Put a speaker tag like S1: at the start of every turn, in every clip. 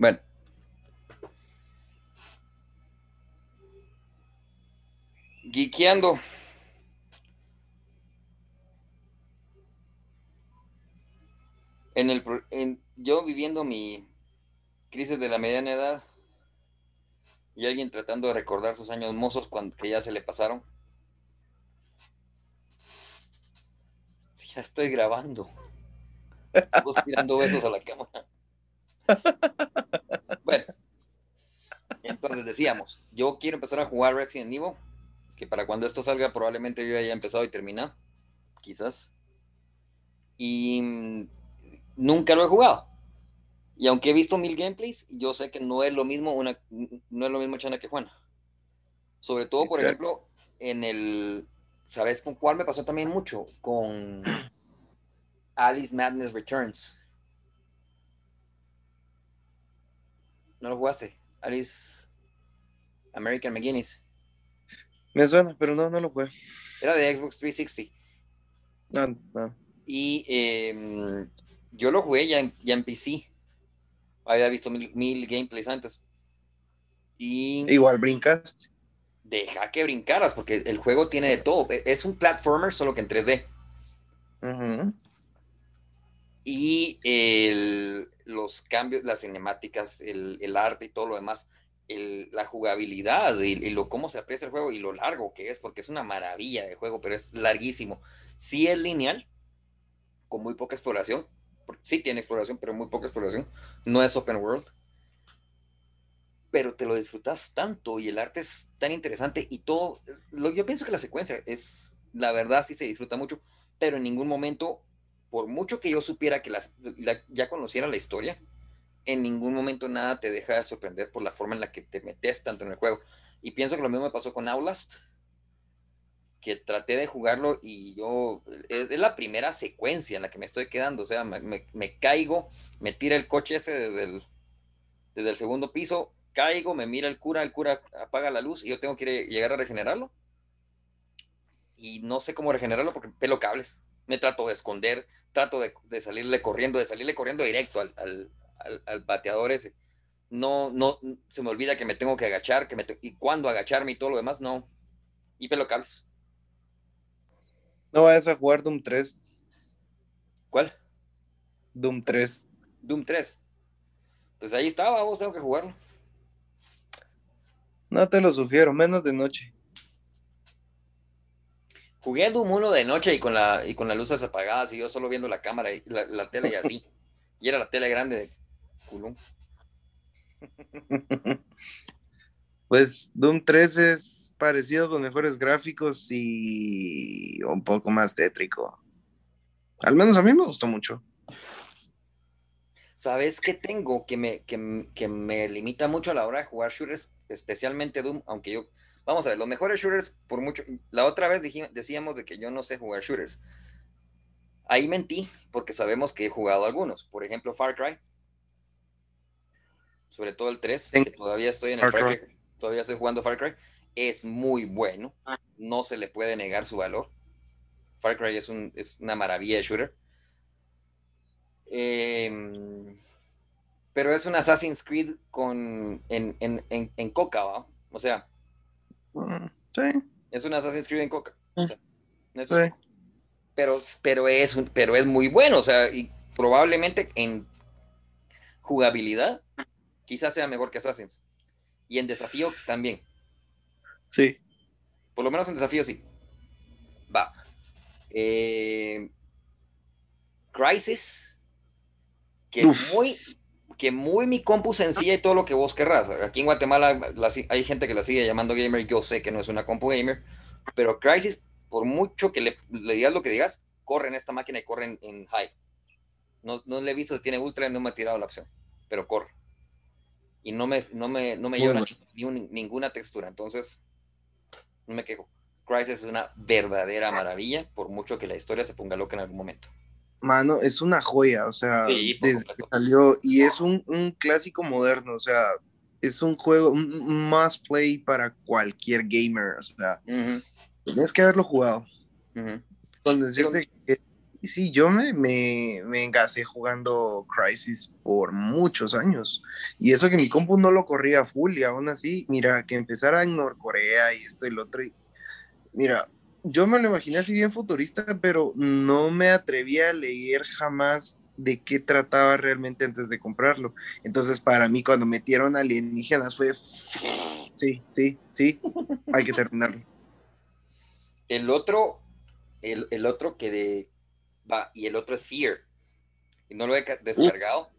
S1: Bueno. Geekeando. En el, en, yo viviendo mi crisis de la mediana edad y alguien tratando de recordar sus años mozos cuando, que ya se le pasaron. ya estoy grabando. Vos tirando besos a la cámara. Bueno, entonces decíamos, yo quiero empezar a jugar Resident Evil, que para cuando esto salga probablemente yo haya empezado y terminado, quizás. Y nunca lo he jugado. Y aunque he visto mil gameplays, yo sé que no es lo mismo una, no es lo mismo Chana que Juana. Sobre todo, por ejemplo, en el, ¿sabes con cuál me pasó también mucho? Con Alice Madness Returns. ¿No lo jugaste? Alice American McGuinness.
S2: Me suena, pero no, no lo jugué.
S1: Era de Xbox 360.
S2: No, no.
S1: Y eh, yo lo jugué ya en, ya en PC. Había visto mil, gameplays antes. Y
S2: Igual brincaste.
S1: Deja que brincaras, porque el juego tiene de todo. E, es un platformer, solo que en 3D. Y el, los cambios, las cinemáticas, el, arte y todo lo demás, la jugabilidad y, y, lo cómo se aprecia el juego y lo largo que es, porque es una maravilla de juego, pero es larguísimo. Sí es lineal, con muy poca exploración, sí tiene exploración, pero muy poca exploración. No es open world. Pero te lo disfrutas tanto y el arte es tan interesante y todo. Lo, yo pienso que la secuencia es, la verdad, sí se disfruta mucho, pero en ningún momento, por mucho que yo supiera que las, la, ya conociera la historia, en ningún momento nada te deja de sorprender por la forma en la que te metes tanto en el juego. Y pienso que lo mismo me pasó con Outlast que traté de jugarlo y yo, es, la primera secuencia en la que me estoy quedando, o sea, me, me, caigo, me tira el coche ese desde el, desde el segundo piso, caigo, me mira el cura, el cura apaga la luz y yo tengo que llegar a regenerarlo. Y no sé cómo regenerarlo porque pelo cables. Me trato de esconder, trato de, de salirle corriendo, de salirle corriendo directo al, al, al, bateador ese. No, no, se me olvida que me tengo que agachar, que me y cuándo agacharme y todo lo demás, no. Y pelo cables.
S2: No vayas a jugar Doom 3.
S1: ¿Cuál?
S2: Doom 3.
S1: Doom 3. Pues ahí estaba, vos tengo que jugarlo.
S2: No te lo sugiero, menos de noche.
S1: Jugué Doom 1 de noche y con, la, y con las luces apagadas y yo solo viendo la cámara y la, tele y así. y era la tele grande de culón.
S2: Pues Doom 3 es parecido con mejores gráficos y un poco más tétrico. Al menos a mí me gustó mucho.
S1: ¿Sabes qué tengo que me, que, que me limita mucho a la hora de jugar shooters, especialmente Doom? Aunque yo, vamos a ver, los mejores shooters, por mucho, la otra vez decíamos de que yo no sé jugar shooters. Ahí mentí, porque sabemos que he jugado algunos. Por ejemplo, Far Cry. Sobre todo el 3, que todavía estoy en el Far Cry todavía estoy jugando Far Cry, es muy bueno, ah. no se le puede negar su valor. Far Cry es, un, es una maravilla de shooter. Eh, pero es un Assassin's Creed con, en, en, en, en coca, ¿va? O sea,
S2: mm, sí.
S1: es un Assassin's Creed en coca. O sea,
S2: sí. es,
S1: pero, pero, es, pero es muy bueno, o sea, y probablemente en jugabilidad quizás sea mejor que Assassin's. Y en desafío también.
S2: Sí.
S1: Por lo menos en desafío sí. Va. Eh, Crisis. Que muy, que muy mi compu sencilla y todo lo que vos querrás. Aquí en Guatemala hay gente que la sigue llamando gamer. Yo sé que no es una compu gamer. Pero Crisis, por mucho que le, digas lo que digas, corre en esta máquina y corre en, en high. No, no le he visto si tiene ultra y no me ha tirado la opción. Pero corre y no me, no me, no me llora ni, ni, ninguna textura. Entonces, no me quejo. Crisis es una verdadera maravilla, por mucho que la historia se ponga loca en algún momento.
S2: Mano, es una joya, o sea, desde que salió, y es un, un, clásico moderno, o sea, es un juego, un, must play para cualquier gamer, o sea, uh -huh. tienes que haberlo jugado. Uh -huh. Con decirte que sí, yo me, me, me engasé jugando Crisis por muchos años. Y eso que mi compu no lo corría full y aún así, mira, que empezara en Norcorea y esto y lo otro. mira, yo me lo imaginé así bien futurista, pero no me atreví a leer jamás de qué trataba realmente antes de comprarlo. Entonces, para mí, cuando metieron alienígenas fue, sí, sí, sí, hay que terminarlo.
S1: El otro, el, otro que de, va, y el otro es Fear. Y no lo he descargado.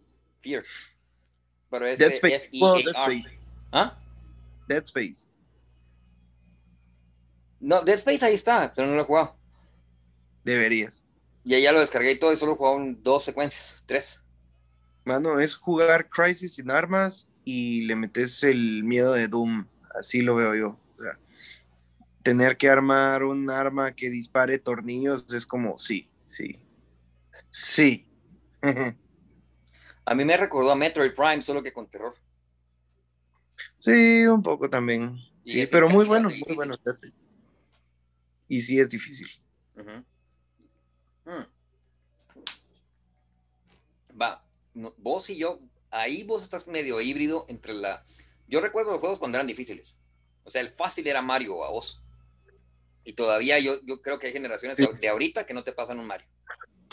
S1: Fear. Pero es
S2: Dead Space. Dead Space.
S1: ¿Ah?
S2: Dead Space.
S1: No, Dead Space ahí está, pero no lo he jugado.
S2: Deberías.
S1: Y ya lo descargué y todo, y solo he dos secuencias, tres.
S2: Mano, es jugar Crisis sin armas y le metes el miedo de Doom. Así lo veo yo. O sea, tener que armar un arma que dispare tornillos es como, sí, sí. Sí.
S1: a mí me recordó a Metroid Prime, solo que con terror.
S2: Sí, un poco también. sí, pero muy bueno, muy bueno. Y sí es difícil.
S1: Mm. Va, vos y yo, ahí vos estás medio híbrido entre la... Yo recuerdo los juegos cuando eran difíciles. O sea, el fácil era Mario a vos. Y todavía yo, yo creo que hay generaciones de ahorita que no te pasan un Mario.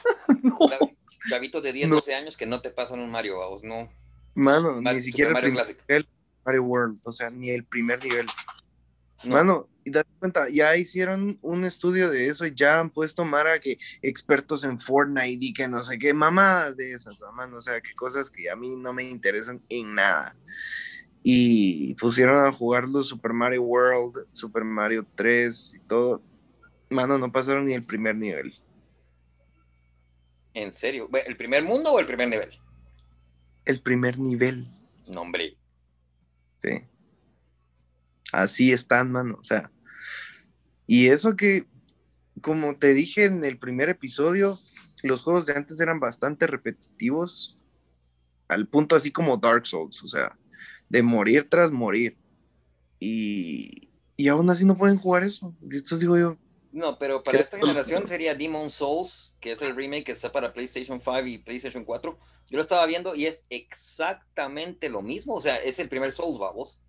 S1: Chavitos de 10, 12 años que no te pasan un Mario a vos, no.
S2: Mano, ni siquiera Mario el Mario World, o sea, ni el primer nivel. Mano, y date cuenta, ya hicieron un estudio de eso y ya han puesto Mara que expertos en Fortnite y que no sé qué, mamadas de esas, mano, o sea, que cosas que a mí no me interesan en nada. Y pusieron a jugar los Super Mario World, Super Mario 3 y todo. Mano, no pasaron ni el primer nivel.
S1: ¿En serio? ¿El primer mundo o el primer nivel?
S2: El primer nivel.
S1: No, hombre.
S2: Sí. Así están, mano. O sea, y eso que, como te dije en el primer episodio, los juegos de antes eran bastante repetitivos, al punto así como Dark Souls, o sea, de morir tras morir. Y, y aún así no pueden jugar eso. Esto digo yo.
S1: No, pero para esta generación sería Demon Souls, que es el remake que está para PlayStation 5 y PlayStation 4. Yo lo estaba viendo y es exactamente lo mismo. O sea, es el primer Souls, vamos.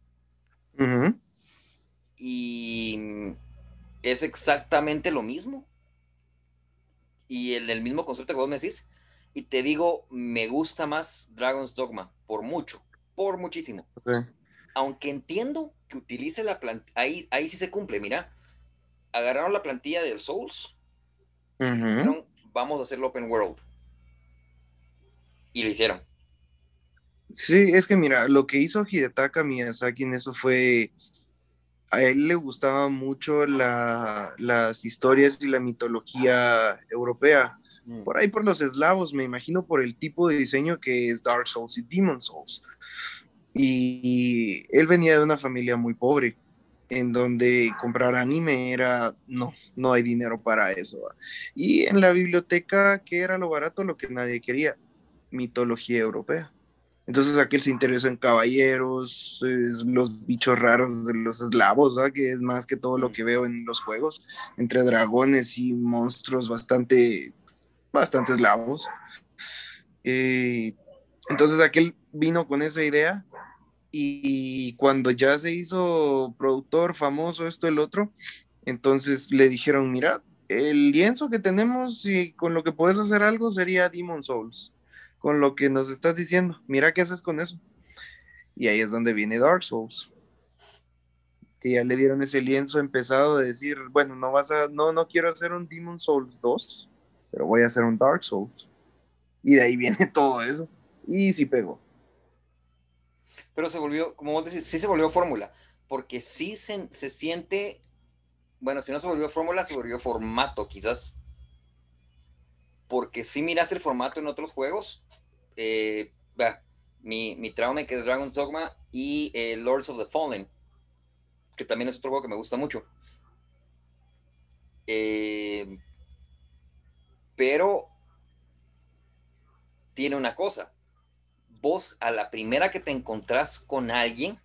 S1: Y es exactamente lo mismo. Y el, el mismo concepto que vos me decís. Y te digo, me gusta más Dragon's Dogma, por mucho, por muchísimo. Aunque entiendo que utilice la plantilla, ahí, ahí sí se cumple, mira. Agarraron la plantilla del Souls, vamos a hacerlo open world. Y lo hicieron.
S2: Sí, es que mira, lo que hizo Hidetaka Miyazaki en eso fue a él le gustaba mucho las historias y la mitología europea. Mm. Por ahí por los eslavos, me imagino por el tipo de diseño que es Dark Souls y Demon Souls. Y, él venía de una familia muy pobre, en donde comprar anime era, no, no hay dinero para eso. Y en la biblioteca, ¿qué era lo barato? Lo que nadie quería, mitología europea. Entonces aquel se interesó en caballeros, los bichos raros de los eslavos, que es más que todo lo que veo en los juegos, entre dragones y monstruos bastante, bastante eslavos. Eh, entonces aquel vino con esa idea y cuando ya se hizo productor famoso, esto, el otro, entonces le dijeron, mira, el lienzo que tenemos y con lo que puedes hacer algo sería Demon Souls con lo que nos estás diciendo. Mira qué haces con eso. Y ahí es donde viene Dark Souls. Que ya le dieron ese lienzo empezado de decir, bueno, no vas a, no, no quiero hacer un Demon Souls 2, pero voy a hacer un Dark Souls. Y de ahí viene todo eso. Y sí pegó.
S1: Pero se volvió, como vos decís, sí se volvió fórmula, porque sí se, se siente, bueno, si no se volvió fórmula, se volvió formato, quizás porque si miras el formato en otros juegos, eh, mi, trauma que es Dragon's Dogma y eh, Lords of the Fallen, que también es otro juego que me gusta mucho. Eh, pero tiene una cosa, vos a la primera que te encontrás con alguien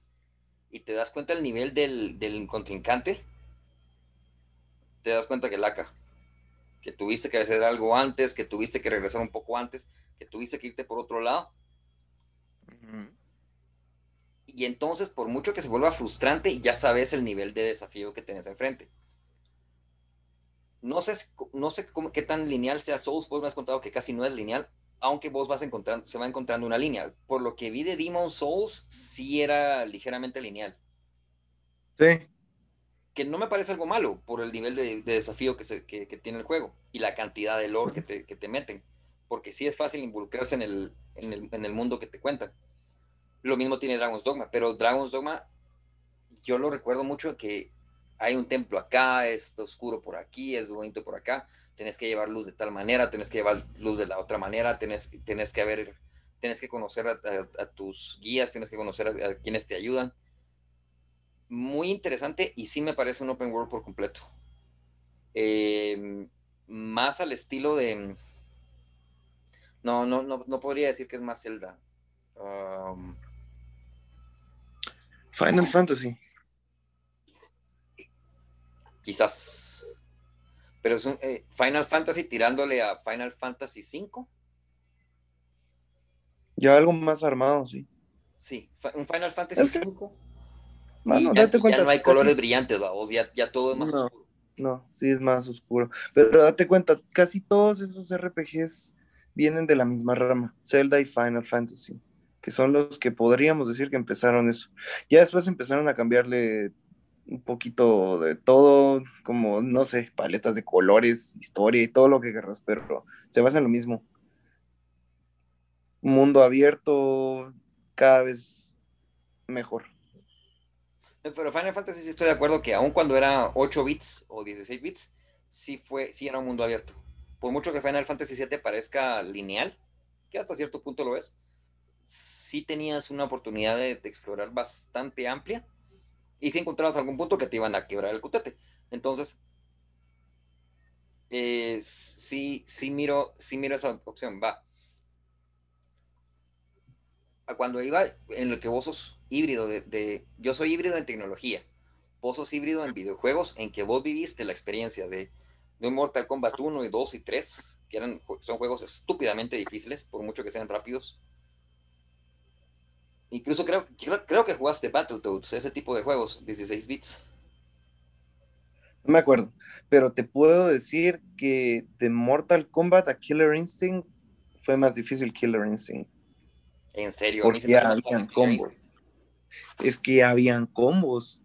S1: y te das cuenta del nivel del, del contrincante, te das cuenta que laca que tuviste que hacer algo antes, que tuviste que regresar un poco antes, que tuviste que irte por otro lado. Y entonces, por mucho que se vuelva frustrante, ya sabes el nivel de desafío que tienes enfrente. No sé, no sé cómo, qué tan lineal sea Souls, vos me has contado que casi no es lineal, aunque vos vas encontrando, se va encontrando una línea. Por lo que vi de Demon Souls, sí era ligeramente lineal.
S2: Sí.
S1: Que no me parece algo malo por el nivel de, desafío que, tiene el juego y la cantidad de lore que te, meten. Porque sí es fácil involucrarse en el mundo que te cuentan. Lo mismo tiene Dragon's Dogma, pero Dragon's Dogma, yo lo recuerdo mucho que hay un templo acá, es oscuro por aquí, es bonito por acá, tenés que llevar luz de tal manera, tenés que llevar luz de la otra manera, tenés, tenés que haber, tenés que conocer a, tus guías, tienes que conocer a, quienes te ayudan. Muy interesante y sí me parece un open world por completo. Em, más al estilo de... No, no, no, no podría decir que es más Zelda.
S2: Final Fantasy.
S1: Quizás. Pero es un eh, Final Fantasy tirándole a Final Fantasy V.
S2: Ya algo más armado, sí.
S1: Sí, un Final Fantasy V. ya, no hay colores brillantes, ya, ya todo es más oscuro.
S2: No, sí es más oscuro. Pero date cuenta, casi todos esos RPGs vienen de la misma rama, Zelda y Final Fantasy, que son los que podríamos decir que empezaron eso. Ya después empezaron a cambiarle un poquito de todo, como, no sé, paletas de colores, historia y todo lo que querrás, pero se basa en lo mismo. Mundo abierto, cada vez mejor.
S1: Pero Final Fantasy sí estoy de acuerdo que aun cuando era 8 bits o 16 bits, sí, fue, sí era un mundo abierto. Por mucho que Final Fantasy 7 parezca lineal, que hasta cierto punto lo es, sí tenías una oportunidad de explorar bastante amplia y si encontrabas algún punto que te iban a quebrar el cutete. Entonces, eh, sí, sí miro, sí miro esa opción, va. Cuando iba en lo que vos sos híbrido de, yo soy híbrido en tecnología, vos sos híbrido en videojuegos, en que vos viviste la experiencia de, de Mortal Kombat 1 y 2 y 3, que eran, son juegos estúpidamente difíciles, por mucho que sean rápidos Incluso creo, creo, que jugaste Battletoads, ese tipo de juegos, 16 bits.
S2: No me acuerdo, pero te puedo decir que de Mortal Kombat a Killer Instinct fue más difícil Killer Instinct.
S1: En serio,
S2: porque habían combos. Es que habían combos.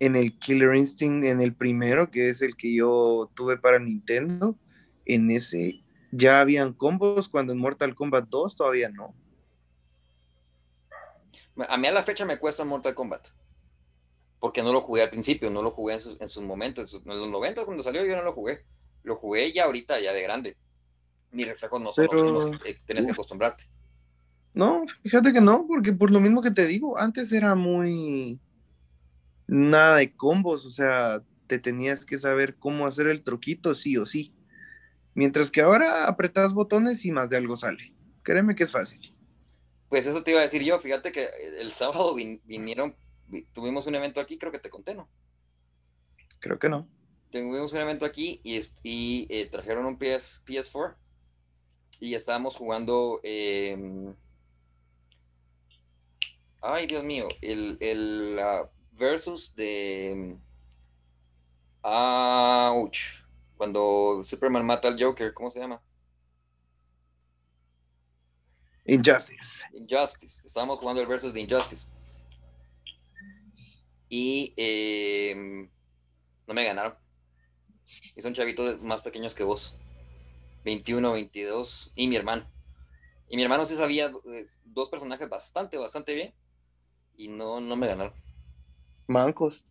S2: En el Killer Instinct, en el primero, que es el que yo tuve para Nintendo, en ese ya habían combos, cuando en Mortal Kombat 2 todavía no.
S1: A mí a la fecha me cuesta Mortal Kombat. Porque no lo jugué al principio, no lo jugué en sus, momentos. En, los 90 cuando salió yo no lo jugué. Lo jugué ya ahorita, ya de grande. Mis reflejos no son los mismos, tenés que acostumbrarte.
S2: No, fíjate que no, porque por lo mismo que te digo, antes era muy nada de combos, o sea, te tenías que saber cómo hacer el truquito sí o sí. Mientras que ahora apretas botones y más de algo sale. Créeme que es fácil.
S1: Pues eso te iba a decir yo, fíjate que el sábado vinieron, tuvimos un evento aquí, creo que te conté, ¿no?
S2: Creo que no.
S1: Tuvimos un evento aquí y, y eh, trajeron un PS, PS4 y estábamos jugando... Em, ay, Dios mío, el, el versus de... Ouch. Cuando Superman mata al Joker, ¿cómo se llama?
S2: Injustice.
S1: Injustice. Estábamos jugando el versus de Injustice. Y em, no me ganaron. Y son chavitos más pequeños que vos. 21, 22. Y mi hermano. Y mi hermano sí sabía eh, dos personajes bastante, bastante bien. Y no, no me ganaron.
S2: Mancos.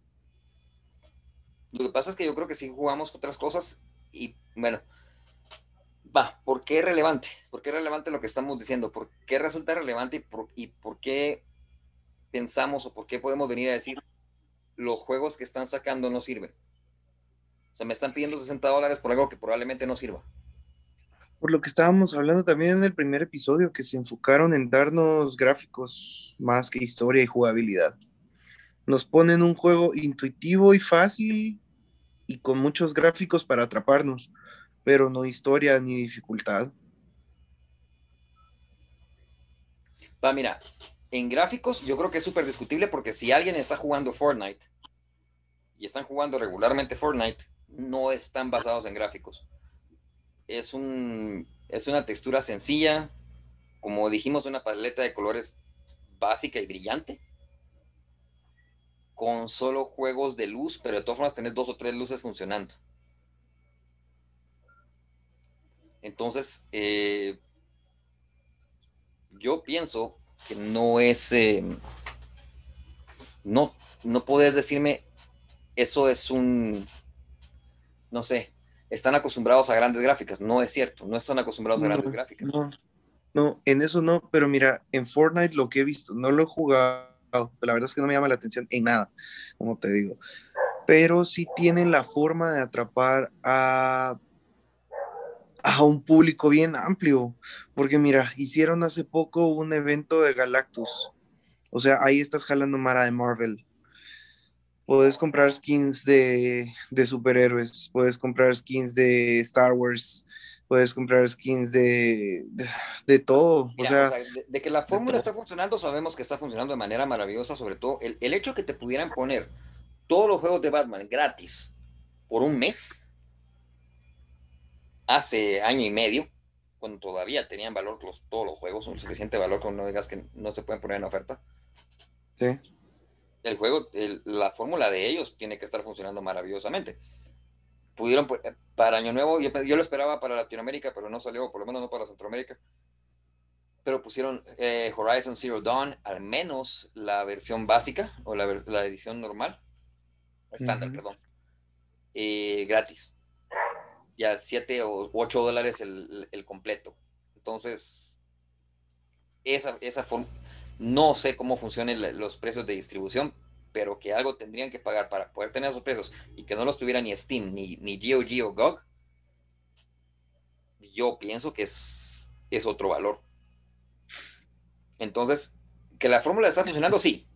S1: Lo que pasa es que yo creo que sí jugamos otras cosas. Y bueno, va, ¿por qué es relevante? ¿Por qué es relevante lo que estamos diciendo? ¿Por qué resulta relevante y por, qué pensamos o por qué podemos venir a decir los juegos que están sacando no sirven? O sea, me están pidiendo 60 dólares por algo que probablemente no sirva.
S2: Por lo que estábamos hablando también en el primer episodio, que se enfocaron en darnos gráficos más que historia y jugabilidad. Nos ponen un juego intuitivo y fácil y con muchos gráficos para atraparnos, pero no historia ni dificultad.
S1: Va, mira, en gráficos yo creo que es súper discutible porque si alguien está jugando Fortnite y están jugando regularmente Fortnite, no están basados en gráficos. Es, un, es una textura sencilla, como dijimos, una paleta de colores básica y brillante, con solo juegos de luz, pero de todas formas tenés dos o tres luces funcionando. Entonces, eh, yo pienso que no es, eh, no, no puedes decirme, eso es un, no sé, están acostumbrados a grandes gráficas. No es cierto, no están acostumbrados a grandes gráficas.
S2: No, no, en eso no, pero mira, en Fortnite lo que he visto, no lo he jugado, la verdad es que no me llama la atención en nada, como te digo, pero sí tienen la forma de atrapar a a un público bien amplio, porque mira, hicieron hace poco un evento de Galactus, o sea, ahí estás jalando Mara de Marvel. Puedes comprar skins de, superhéroes, puedes comprar skins de Star Wars, puedes comprar skins de, de, todo. o, sea,
S1: de, que la fórmula está funcionando, sabemos que está funcionando de manera maravillosa, sobre todo el, el hecho que te pudieran poner todos los juegos de Batman gratis por un mes hace año y medio, cuando todavía tenían valor todos los juegos, un suficiente valor como no digas que no se pueden poner en oferta.
S2: Sí.
S1: El juego, la fórmula de ellos tiene que estar funcionando maravillosamente. Pudieron, eh, para Año Nuevo, yo, lo esperaba para Latinoamérica, pero no salió, por lo menos no para Centroamérica. Pero pusieron eh, Horizon Zero Dawn, al menos la versión básica, o la, edición normal, estándar, perdón, eh, gratis ya 7 o 8 dólares el, completo. Entonces, esa, esa forma, no sé cómo funcionan los precios de distribución, pero que algo tendrían que pagar para poder tener esos precios y que no los tuviera ni Steam, ni, ni GOG o GOG, yo pienso que es, es otro valor. Entonces, que la fórmula está funcionando, sí.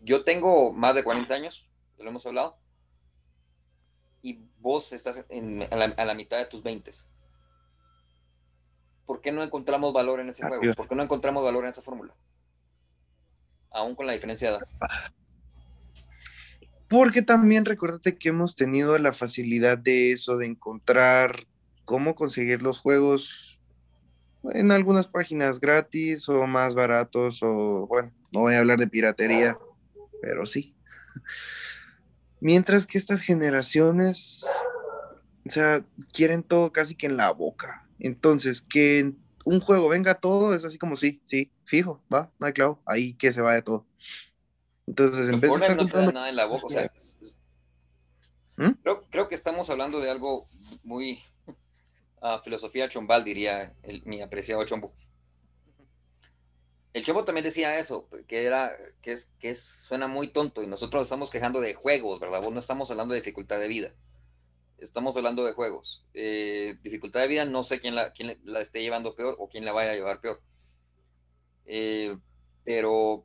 S1: Yo tengo más de 40 años, lo hemos hablado y vos estás a, la, mitad de tus 20. ¿Por qué no encontramos valor en ese juego? ¿Por qué no encontramos valor en esa fórmula? Aún con la diferencia de edad.
S2: Porque también recuérdate que hemos tenido la facilidad de eso, de encontrar cómo conseguir los juegos en algunas páginas gratis o más baratos o bueno, no voy a hablar de piratería, pero sí. Mientras que estas generaciones, o sea, quieren todo casi que en la boca. Entonces, que un juego venga todo es así como sí, sí, fijo, va, no hay clavo, ahí que se vaya todo. Entonces, en vez de estar
S1: comprando... nada en la boca, o sea, ¿Mm? creo, que estamos hablando de algo muy uh, filosofía chombal, diría mi apreciado chombo el Chopo también decía eso, que era, que es, que suena muy tonto y nosotros estamos quejando de juegos, ¿verdad? Vos no estamos hablando de dificultad de vida. Estamos hablando de juegos. Eh, dificultad de vida, no sé quién la, quién la esté llevando peor o quién la vaya a llevar peor. Eh, pero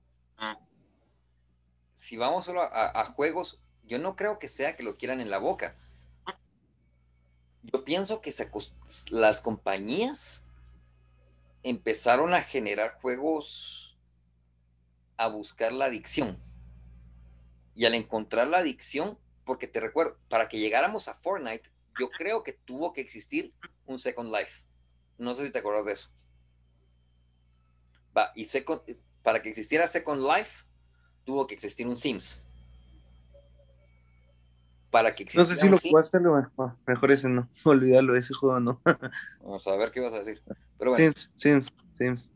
S1: si vamos solo a, juegos, yo no creo que sea que lo quieran en la boca. Yo pienso que se, las compañías empezaron a generar juegos a buscar la adicción. Y al encontrar la adicción, porque te recuerdo, para que llegáramos a Fortnite, yo creo que tuvo que existir un Second Life. No sé si te acuerdas de eso. Va, y para que existiera Second Life, tuvo que existir un Sims. Para que
S2: existiera. No sé si lo jugaste, mejor ese no. Olvídalo, ese juego no.
S1: Vamos a ver qué vas a decir. Sims, Sims, Sims.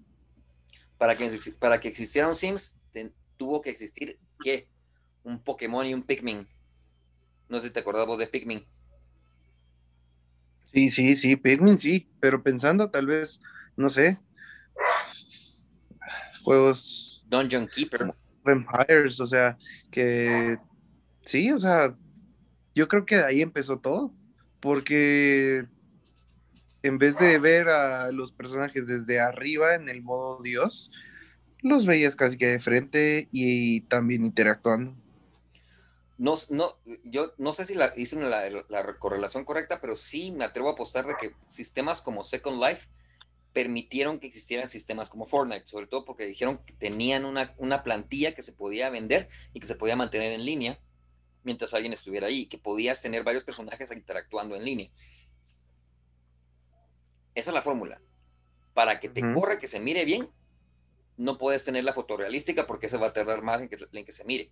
S1: Para que, para que existiera un Sims, tuvo que existir, ¿qué? Un Pokémon y un Pikmin. No sé si te acordabas de Pikmin.
S2: Sí, sí, sí, Pikmin sí, pero pensando tal vez, no sé, juegos...
S1: Dungeon Keeper.
S2: Vampires, o sea, que sí, o sea, yo creo que de ahí empezó todo, porque en vez de ver a los personajes desde arriba en el modo Dios, los veías casi que de frente y también interactuando.
S1: No, no, yo no sé si la, hice la, la, correlación correcta, pero sí me atrevo a apostar de que sistemas como Second Life permitieron que existieran sistemas como Fortnite, sobre todo porque dijeron que tenían una, una plantilla que se podía vender y que se podía mantener en línea mientras alguien estuviera ahí, que podías tener varios personajes interactuando en línea. Esa es la fórmula. Para que te corra, que se mire bien, no puedes tener la fotorrealística porque se va a tardar más en que, en que se mire.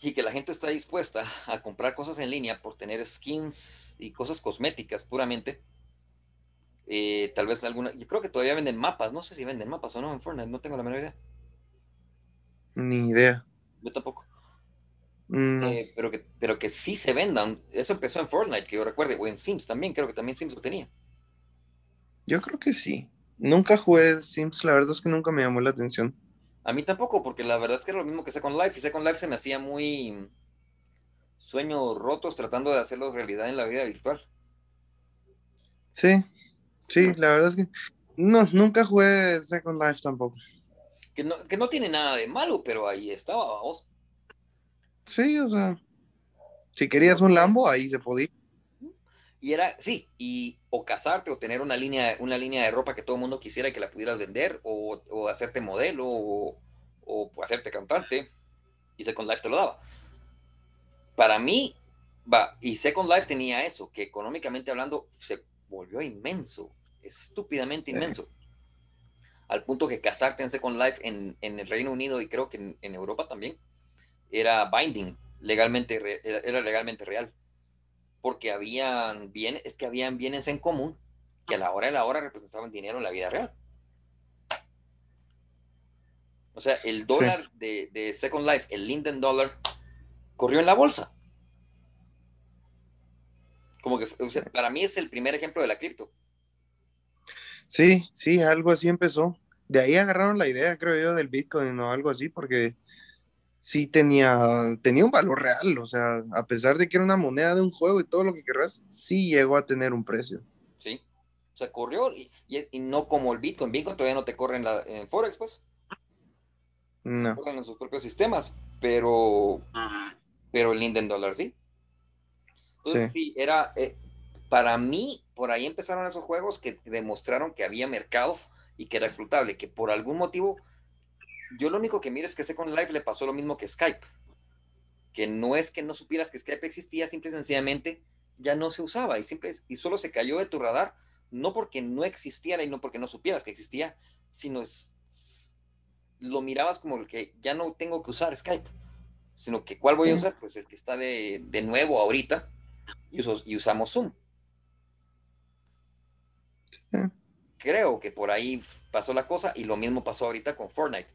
S1: Y que la gente está dispuesta a comprar cosas en línea por tener skins y cosas cosméticas puramente. Eh, tal vez alguna. Yo creo que todavía venden mapas. No sé si venden mapas o no en Fortnite. No tengo la menor idea.
S2: Ni idea.
S1: Yo tampoco. Eh, pero, que, pero que sí se vendan. Eso empezó en Fortnite, que yo recuerde. O en Sims también. Creo que también Sims lo tenía.
S2: Yo creo que sí. Nunca jugué Sims, la verdad es que nunca me llamó la atención.
S1: A mí tampoco, porque la verdad es que era lo mismo que Second Life, y Second Life se me hacía muy sueños rotos tratando de hacerlo realidad en la vida virtual.
S2: Sí, sí, la verdad es que no, nunca jugué Second Life tampoco.
S1: Que no, que no tiene nada de malo, pero ahí estaba, vamos.
S2: Sí, o sea, si querías un Lambo, ahí se podía.
S1: Y era, sí, y o casarte o tener una línea, una línea de ropa que todo el mundo quisiera que la pudieras vender, o, o hacerte modelo, o, o, hacerte cantante, y Second Life te lo daba. Para mí, va, y Second Life tenía eso, que económicamente hablando se volvió inmenso, estúpidamente inmenso. Al punto que casarte en Second Life en, en el Reino Unido y creo que en, en Europa también era binding, legalmente, era legalmente real porque habían bienes, es que habían bienes en común que a la hora de la hora representaban dinero en la vida real. O sea, el dólar de, Second Life, el Linden Dollar, corrió en la bolsa. Como que para mí es el primer ejemplo de la cripto.
S2: Sí, sí, algo así empezó. De ahí agarraron la idea, creo yo, del Bitcoin o algo así, porque sí tenía, tenía un valor real, o sea, a pesar de que era una moneda de un juego y todo lo que querrás, sí llegó a tener un precio.
S1: Sí, o sea, corrió y, no como el Bitcoin, Bitcoin todavía no te corre en, la, en Forex, pues. No. Corren en sus propios sistemas, pero, pero el Linden Dollar sí. Entonces sí, era, eh, para mí, por ahí empezaron esos juegos que demostraron que había mercado y que era explotable, que por algún motivo yo lo único que miro es que Second Life le pasó lo mismo que Skype, que no es que no supieras que Skype existía, simple y sencillamente ya no se usaba y, simple, y solo se cayó de tu radar, no porque no existiera y no porque no supieras que existía, sino es, lo mirabas como el que ya no tengo que usar Skype, sino que ¿cuál voy a usar? Pues el que está de, nuevo ahorita y, y usamos Zoom. Creo que por ahí pasó la cosa y lo mismo pasó ahorita con Fortnite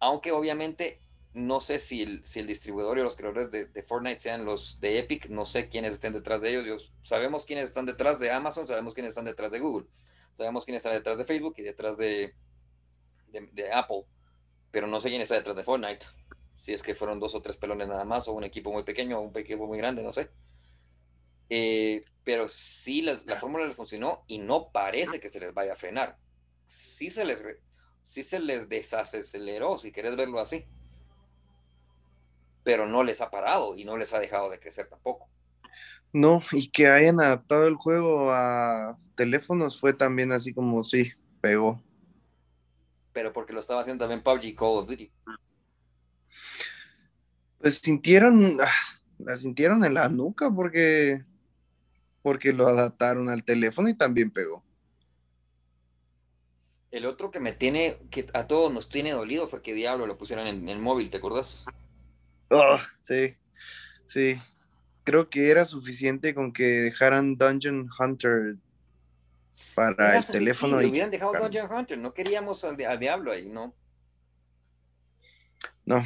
S1: aunque obviamente no sé si el, distribuidor y los creadores de, Fortnite sean los de Epic, no sé quiénes estén detrás de ellos. sabemos quiénes están detrás de Amazon, sabemos quiénes están detrás de Google, sabemos quiénes están detrás de Facebook y detrás de, de, Apple, pero no sé quién está detrás de Fortnite. Si es que fueron dos o tres pelones nada más, o un equipo muy pequeño, o un equipo muy grande, no sé. Eh, pero sí, la, la fórmula les funcionó y no parece que se les vaya a frenar. Sí se les, sí se les desaceleró, si querés verlo así. Pero no les ha parado y no les ha dejado de crecer tampoco.
S2: No, y que hayan adaptado el juego a teléfonos fue también así como sí, pegó.
S1: Pero porque lo estaba haciendo también PUBG y Call of Duty.
S2: Pues sintieron, ah, la sintieron en la nuca porque, porque lo adaptaron al teléfono y también pegó.
S1: El otro que me tiene, que a todos nos tiene dolido fue que Diablo lo pusieran en el móvil, ¿te acuerdas?
S2: Oh, sí, sí. Creo que era suficiente con que dejaran Dungeon Hunter para el teléfono.
S1: Si hubieran dejado Dungeon Hunter, no queríamos al, Diablo ahí, ¿no?
S2: No,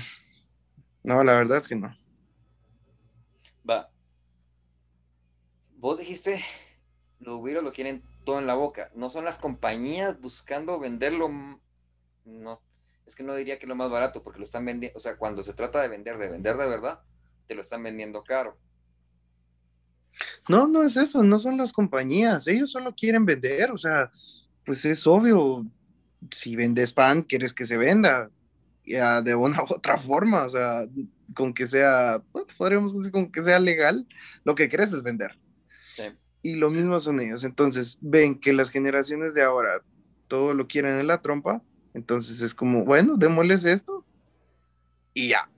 S2: no, la verdad es que no.
S1: Va. Vos dijiste, lo hubiera, lo quieren en la boca. No son las compañías buscando venderlo. No, es que no diría que lo más barato, porque lo están vendiendo. O sea, cuando se trata de vender, de vender de verdad, te lo están vendiendo caro.
S2: No, no es eso, no son las compañías. Ellos solo quieren vender. O sea, pues es obvio. Si vendes pan, quieres que se venda. ya de una u otra forma, o sea, con que sea, podríamos decir con que sea legal, lo que crees es vender. Y lo mismo son ellos. Entonces, ven que las generaciones de ahora todo lo quieren en la trompa, entonces es como, bueno, démosles esto y ya,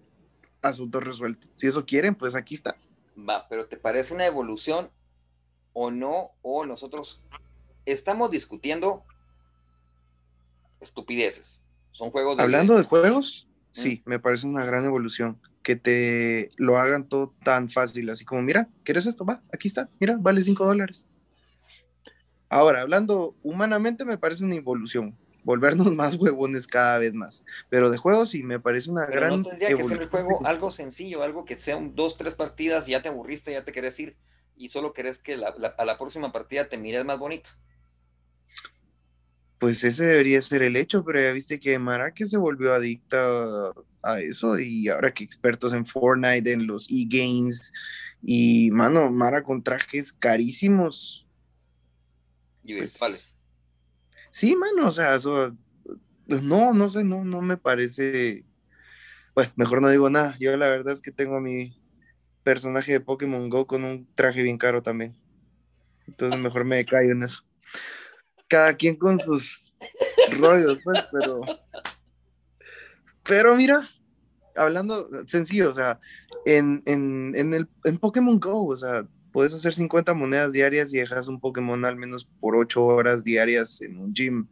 S2: asunto resuelto. Si eso quieren, pues aquí está.
S1: Va, pero ¿te parece una evolución o no? O nosotros estamos discutiendo estupideces. Son juegos
S2: de... Hablando de juegos, sí, me parece una gran evolución. Que te lo hagan todo tan fácil, así como, mira, ¿quieres esto? Va, aquí está, mira, vale 5 dólares. Ahora, hablando humanamente, me parece una evolución. Volvernos más huevones cada vez más. Pero de juegos sí me parece una gran. No
S1: tendría que ser el juego algo sencillo, algo que sea un, dos, tres partidas, ya te aburriste, ya te querés ir y solo querés que a la próxima partida te mires más bonito
S2: pues ese debería ser el hecho, pero ya viste que Mara que se volvió adicta a eso y ahora que expertos en Fortnite, en los e-games y mano, Mara con trajes carísimos.
S1: ¿Y pues,
S2: Sí, mano, o sea, eso, pues, no, no sé, no, no me parece, bueno, mejor no digo nada, yo la verdad es que tengo a mi personaje de Pokémon Go con un traje bien caro también, entonces mejor me caigo en eso cada quien con sus rollos, pues, pero. Pero mira, hablando sencillo, o sea, en, el, en Pokémon Go, o sea, puedes hacer 50 monedas diarias y dejas un Pokémon al menos por 8 horas diarias en un gym.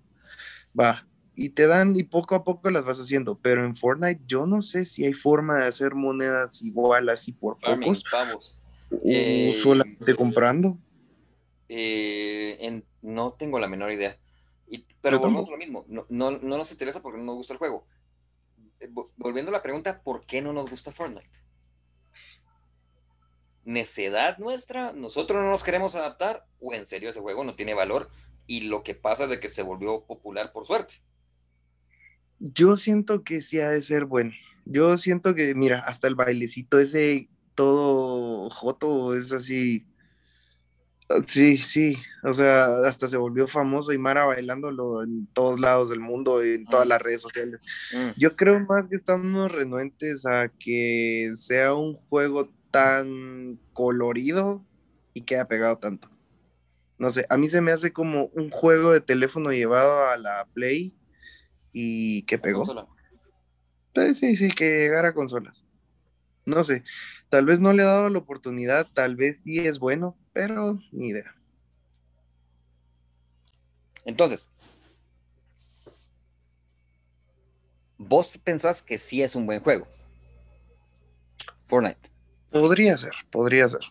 S2: Va. Y te dan, y poco a poco las vas haciendo. Pero en Fortnite, yo no sé si hay forma de hacer monedas igual así por pocos. Vamos. O eh, solamente comprando.
S1: Eh, en no tengo la menor idea. Y, pero volvemos a lo mismo, no, no, nos interesa porque no nos gusta el juego. Eh, volviendo a la pregunta, ¿por qué no nos gusta Fortnite? ¿Necedad nuestra? ¿Nosotros no nos queremos adaptar? ¿O en serio ese juego no tiene valor? Y lo que pasa es de que se volvió popular por suerte.
S2: Yo siento que sí ha de ser bueno. Yo siento que, mira, hasta el bailecito ese todo joto es así Sí, sí, o sea, hasta se volvió famoso y Mara bailándolo en todos lados del mundo, en todas mm. las redes sociales. Mm. Yo creo más que estamos renuentes a que sea un juego tan colorido y que haya pegado tanto. No sé, a mí se me hace como un juego de teléfono llevado a la Play y que pegó. Sí, sí, sí, que llegara a consolas. No sé, tal vez no le ha dado la oportunidad, tal vez sí es bueno, pero ni idea.
S1: Entonces, vos pensás que sí es un buen juego. Fortnite.
S2: Podría ser, podría ser.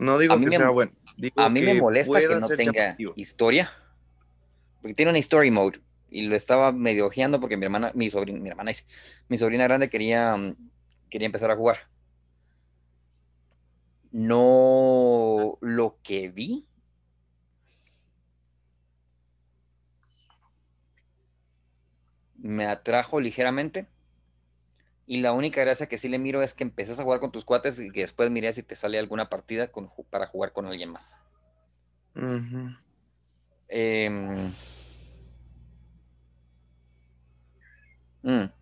S2: No digo que sea bueno.
S1: a mí me molesta que no tenga historia. Porque tiene una story mode. Y lo estaba medio ojeando porque mi hermana, mi sobrina, mi hermana mi sobrina grande quería mm, quería empezar a jugar. No lo que vi. Me atrajo ligeramente. Y la única gracia que sí le miro es que empezás a jugar con tus cuates y que después mires si te sale alguna partida para jugar con alguien más. Em, mm.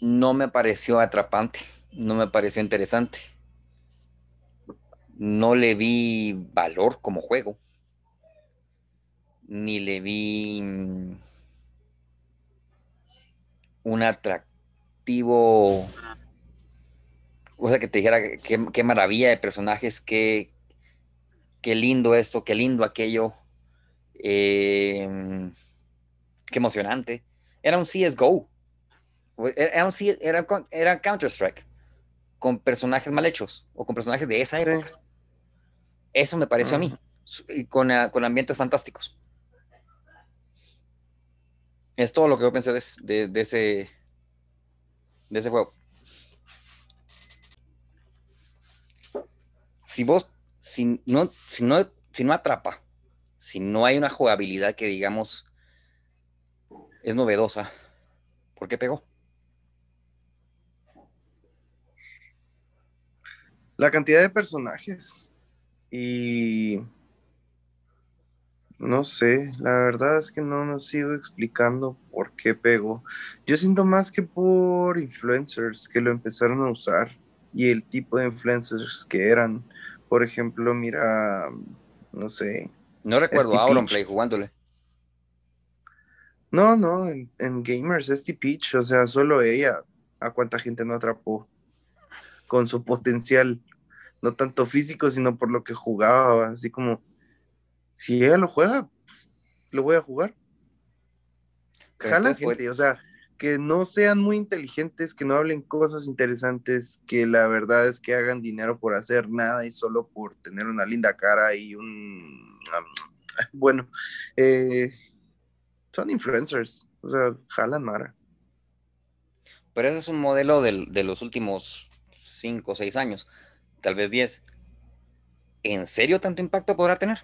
S1: No me pareció atrapante, no me pareció interesante. No le vi valor como juego, ni le vi mm, un atractivo, o sea, que te dijera qué, maravilla de personajes, qué, qué lindo esto, qué lindo aquello, em, qué emocionante. Era un CSGO. Era, era, era Counter-Strike con personajes mal hechos o con personajes de esa época. Eso me pareció a mí, y con, ah, con, ambientes fantásticos. Es todo lo que yo pensé de, ese, de ese juego. Si vos, si no, si no, si no atrapa, si no hay una jugabilidad que digamos es novedosa, ¿por qué pegó?
S2: La cantidad de personajes y No sé, la verdad es que no nos sigo explicando por qué pegó. Yo siento más que por influencers que lo empezaron a usar y el tipo de influencers que eran. Por ejemplo, mira, no sé.
S1: No recuerdo a Auronplay jugándole.
S2: No, no, en, Gamers, este Peach, o sea, solo ella, a cuánta gente no atrapó con su potencial, no tanto físico, sino por lo que jugaba, así como si ella lo juega, lo voy a jugar. Jalan gente, o sea, que no sean muy inteligentes, que no hablen cosas interesantes, que la verdad es que hagan dinero por hacer nada y solo por tener una linda cara y un... bueno, eh, son influencers, o sea, jalan Mara.
S1: Pero ese es un modelo de, de los últimos 5 o 6 años, tal vez 10. ¿En serio tanto impacto podrá tener?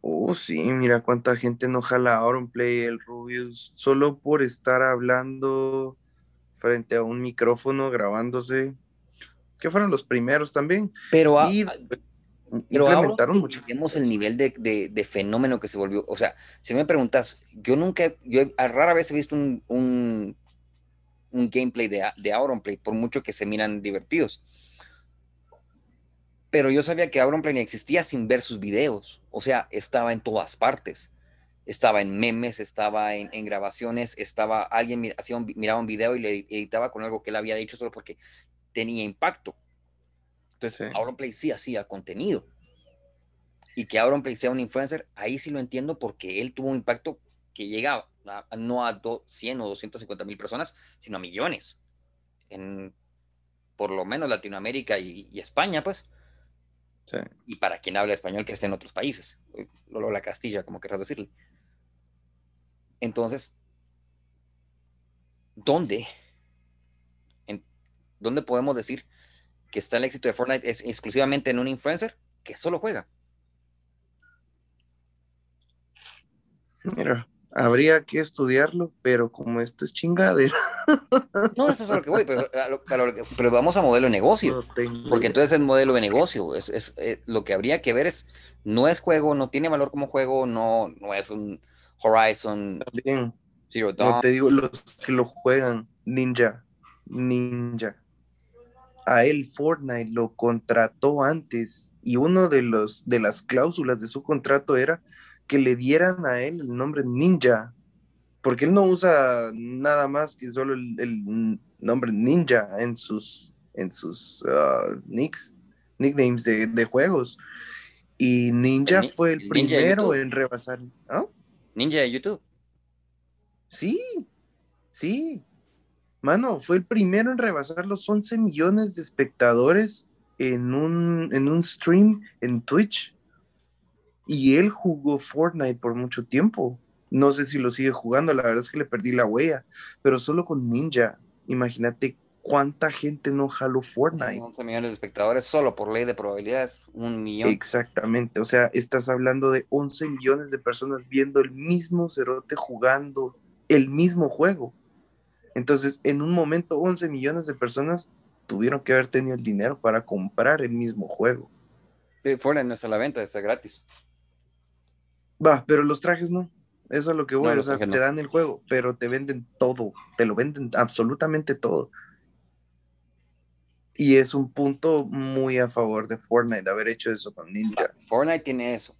S2: Oh, sí, mira cuánta gente no jala play el Rubius, solo por estar hablando frente a un micrófono, grabándose, que fueron los primeros también.
S1: Pero, y, pero Vemos el nivel de, fenómeno que se volvió. O sea, si me preguntas, yo nunca, yo rara vez he visto un, un, gameplay de, de Auronplay, por mucho que se miran divertidos pero yo sabía que Auronplay existía sin ver sus videos, o sea, estaba en todas partes. Estaba en memes, estaba en, grabaciones, estaba alguien hacía un, miraba un video y le editaba con algo que él había dicho solo porque tenía impacto. Entonces, Auronplay sí hacía contenido. Y que Auronplay sea un influencer, ahí sí lo entiendo porque él tuvo un impacto que llegaba no a 100 o 250 mil personas, sino a millones. En por lo menos Latinoamérica y España, pues. Y para quien habla español que esté en otros países. Lolo la Castilla, como querrás decirle. Entonces, ¿dónde? En, ¿Dónde podemos decir que está el éxito de Fortnite es exclusivamente en un influencer que solo juega?
S2: Mira, Habría que estudiarlo, pero como esto es chingadera.
S1: No, eso es a lo que voy, pero, pero vamos a modelo de negocio. porque entonces el modelo de negocio es, es eh, lo que habría que ver es, no es juego, no tiene valor como juego, no, no es un Horizon
S2: También. Zero Dawn. te digo, los que lo juegan, Ninja, Ninja. A él Fortnite lo contrató antes y uno de los de las cláusulas de su contrato era que le dieran a él el nombre Ninja, porque él no usa nada más que solo el, nombre Ninja en sus, en sus uh, nicks, nicknames de, juegos. Y Ninja fue el primero en rebasar. ¿ah?
S1: Ninja de YouTube.
S2: Sí, sí. Mano, fue el primero en rebasar los 11 millones de espectadores en un, en un stream en Twitch. Y él jugó Fortnite por mucho tiempo. No sé si lo sigue jugando, la verdad es que le perdí la huella, pero solo con Ninja. Imagínate cuánta gente no jaló Fortnite.
S1: 11 millones de espectadores solo por ley de probabilidades, un millón.
S2: Exactamente, o sea, estás hablando de 11 millones de personas viendo el mismo cerote jugando el mismo juego. Entonces, en un momento, 11 millones de personas tuvieron que haber tenido el dinero para comprar el mismo juego.
S1: Fortnite no está a la venta, está gratis.
S2: Va, pero los trajes no. Eso es lo que voy, o sea, te dan el juego, pero te venden todo, te lo venden absolutamente todo. Y es un punto muy a favor de Fortnite, de haber hecho eso con Ninja.
S1: Fortnite tiene eso.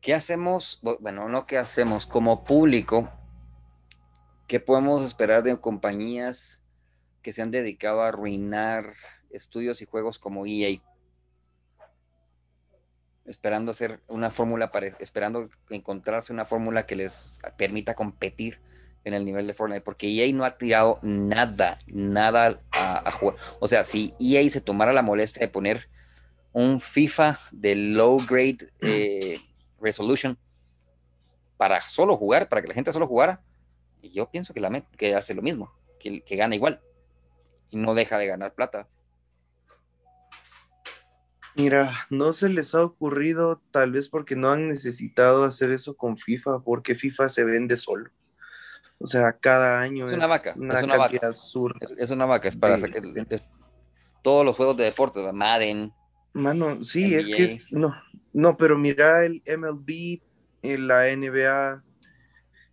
S1: ¿Qué hacemos? Bueno, no qué hacemos, como público, ¿qué podemos esperar de compañías que se han dedicado a arruinar estudios y juegos como EA? Esperando hacer una fórmula, para, esperando encontrarse una fórmula que les permita competir en el nivel de Fortnite, porque EA no ha tirado nada, nada a, jugar. O sea, si EA se tomara la molestia de poner un FIFA de low grade eh, resolution para solo jugar, para que la gente solo jugara, y yo pienso que, la, que hace lo mismo, que, que gana igual y no deja de ganar plata.
S2: Mira, no se les ha ocurrido, tal vez porque no han necesitado hacer eso con FIFA, porque FIFA se vende solo. O sea, cada año
S1: es una vaca, es una vaca. Es, una vaca, es para sacar todos los juegos de deporte, Madden,
S2: Mano, sí, es que es, no, no, pero mira el MLB, la NBA,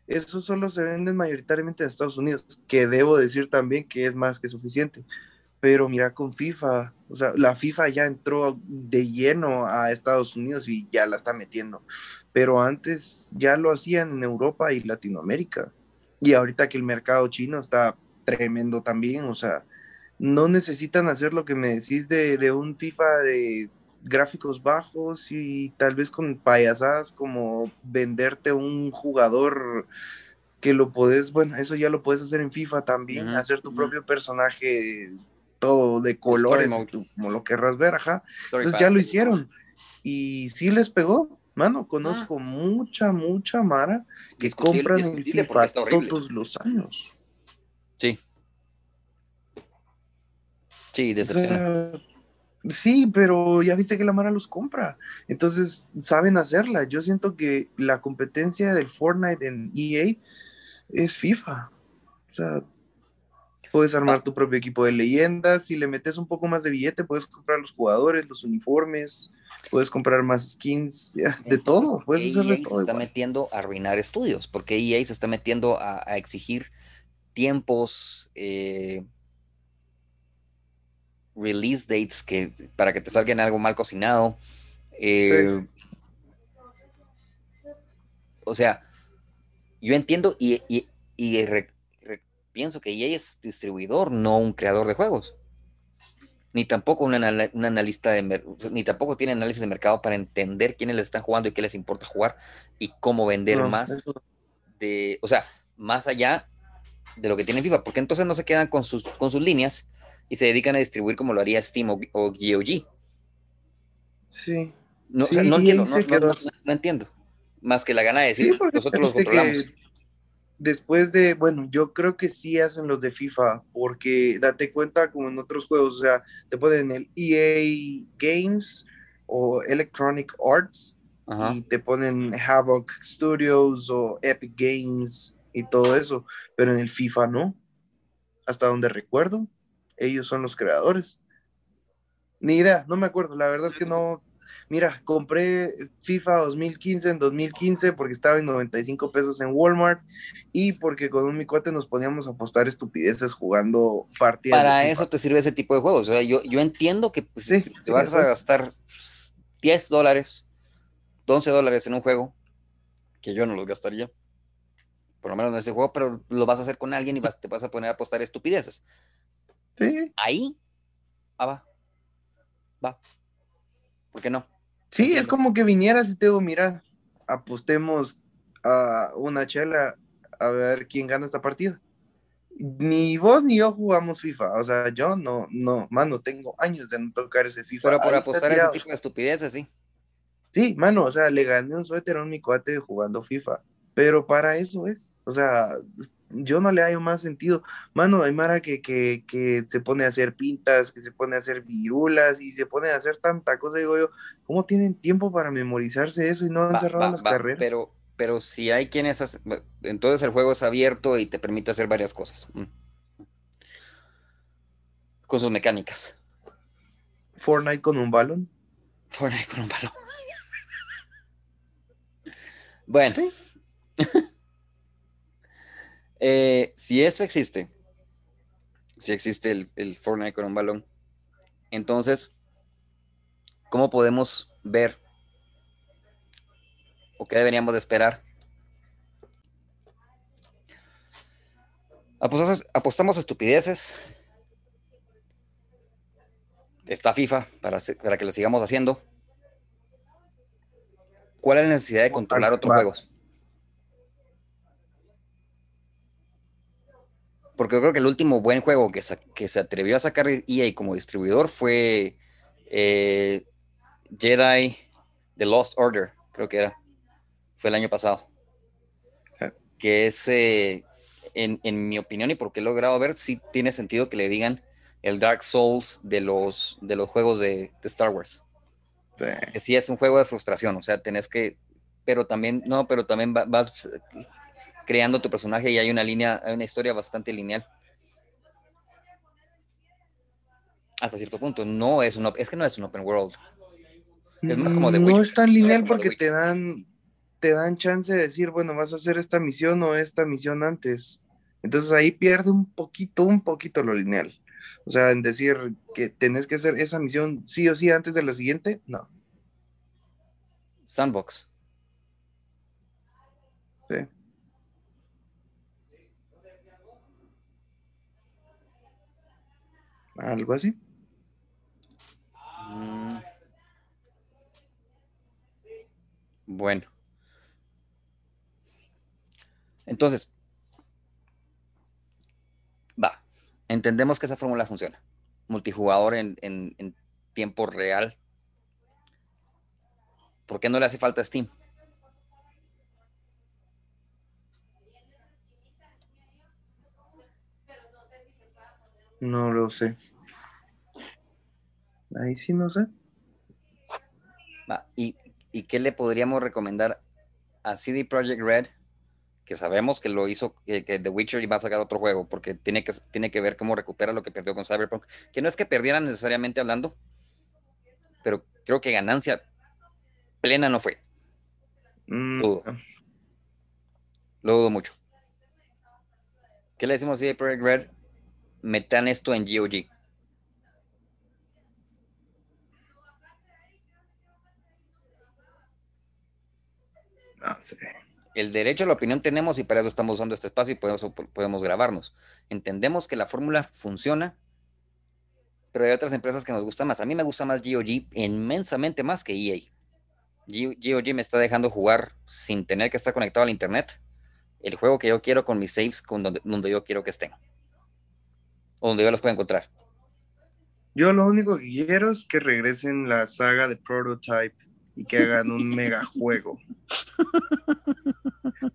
S2: eso solo se venden mayoritariamente en Estados Unidos, que debo decir también que es más que suficiente. Pero mira con FIFA, o sea, la FIFA ya entró de lleno a Estados Unidos y ya la está metiendo. Pero antes ya lo hacían en Europa y Latinoamérica. Y ahorita que el mercado chino está tremendo también, o sea, no necesitan hacer lo que me decís de, de un FIFA de gráficos bajos y tal vez con payasadas como venderte un jugador que lo puedes, bueno, eso ya lo puedes hacer en FIFA también, hacer tu propio personaje todo de colores, como lo querrás ver, ajá. Entonces ya lo hicieron y sí les pegó. Mano, conozco ah. mucha, mucha Mara que compran el FIFA todos los años.
S1: Sí. Sí, decepciona.
S2: Sí, pero ya viste que la Mara los compra. Entonces, saben hacerla. Yo siento que la competencia del Fortnite en EA es FIFA. O sea, puedes armar tu propio equipo de leyendas. Si le metes un poco más de billete, puedes comprar los jugadores, los uniformes, puedes comprar más skins, de todo. Puedes hacer de todo.
S1: Se está metiendo a arruinar estudios, porque EA se está metiendo a, exigir tiempos. Eh, release dates que, para que te salgan algo mal cocinado. Eh, o sea, yo entiendo y, pienso que EA es distribuidor, no un creador de juegos. Ni tampoco un, analista de ni tampoco tiene análisis de mercado para entender quiénes les están jugando y qué les importa jugar y cómo vender más de, o sea, más allá de lo que tiene FIFA, porque entonces no se quedan con sus, con sus líneas y se dedican a distribuir como lo haría Steam o, GOG.
S2: Sí.
S1: No, entiendo, no, entiendo. Más que la gana de decir, nosotros los controlamos.
S2: Después de, bueno, yo creo que sí hacen los de FIFA, porque date cuenta como en otros juegos, o sea, te ponen el EA Games o Electronic Arts y te ponen Havoc Studios o Epic Games y todo eso, pero en el FIFA no, hasta donde recuerdo ellos son los creadores. Ni idea, no me acuerdo, la verdad es que no. Mira, compré FIFA 2015 en 2015 porque estaba en 95 pesos en Walmart y porque con un mi cuate nos poníamos a apostar estupideces jugando partidas.
S1: Para eso te sirve ese tipo de juegos. O sea, yo, yo entiendo que pues, te vas a gastar 10 dólares, 11 dólares en un juego, que yo no los gastaría, por lo menos en ese juego, pero lo vas a hacer con alguien y vas, te vas a poner a apostar estupideces. Ahí, ah, va. Va. ¿Por qué no?
S2: Sí, es como que vinieras y te digo, mira, apostemos a una chela a ver quién gana esta partida. Ni vos ni yo jugamos FIFA. O sea, yo no, no, mano, tengo años de no tocar ese FIFA.
S1: Pero por apostar a ese tipo de estupideces, sí.
S2: Sí, mano, o sea, le gané un suéter a mi cuate jugando FIFA. Pero para eso es. O sea, yo no le hallo más sentido. Mano, hay Mara que, que, se pone a hacer pintas, que se pone a hacer virulas y se pone a hacer tanta cosa. Digo yo, ¿cómo tienen tiempo para memorizarse eso y no han cerrado las carreras?
S1: Pero, pero si hay quienes entonces el juego es abierto y te permite hacer varias cosas. Mm. Con sus mecánicas.
S2: Fortnite con un balón.
S1: Fortnite con un balón. bueno. Eh, si eso existe, si existe el, el, Fortnite con un balón, entonces, ¿cómo podemos ver o qué deberíamos de esperar? Apostamos, apostamos estupideces. Está FIFA para, para que lo sigamos haciendo. ¿Cuál es la necesidad de controlar otros juegos? Porque yo creo que el último buen juego que, que se atrevió a sacar EA como distribuidor fue eh, Jedi The Lost Order, creo que era. Fue el año pasado. Que es, eh, en, mi opinión y porque he logrado ver, sí tiene sentido que le digan el Dark Souls de los, de los juegos de, Star Wars. Que sí es un juego de frustración, o sea, tenés que, pero también, no, pero también vas creando tu personaje y hay una línea, hay una historia bastante lineal. Hasta cierto punto. No es un, es que no es un open world. Es más como de
S2: No es tan lineal porque te dan, te dan chance de decir, bueno, vas a hacer esta misión o esta misión antes. Entonces ahí pierde un poquito, un poquito lo lineal. O sea, en decir que tenés que hacer esa misión sí o sí antes de la siguiente, no.
S1: Sandbox.
S2: Sí. Algo así.
S1: Mm. Bueno. Entonces, va. Entendemos que esa fórmula funciona. Multijugador en, en, tiempo real. ¿Por qué no le hace falta Steam?
S2: No lo sé. Ahí sí no sé.
S1: ¿Y, ¿Y qué le podríamos recomendar a CD Projekt Red? Que sabemos que lo hizo, que, The Witcher iba a sacar otro juego, porque tiene que, tiene que ver cómo recupera lo que perdió con Cyberpunk. Que no es que perdieran necesariamente hablando, pero creo que ganancia plena no fue.
S2: Mm,
S1: lo, dudo. lo dudo mucho. ¿Qué le decimos a CD Projekt Red? Metan esto en GOG. El derecho a la opinión tenemos y para eso estamos usando este espacio y podemos, podemos grabarnos. Entendemos que la fórmula funciona, pero hay otras empresas que nos gustan más. A mí me gusta más GOG inmensamente más que EA. GOG me está dejando jugar sin tener que estar conectado al internet el juego que yo quiero con mis saves con donde, donde yo quiero que estén. O donde yo los pueda encontrar.
S2: Yo lo único que quiero es que regresen la saga de Prototype y que hagan un mega juego.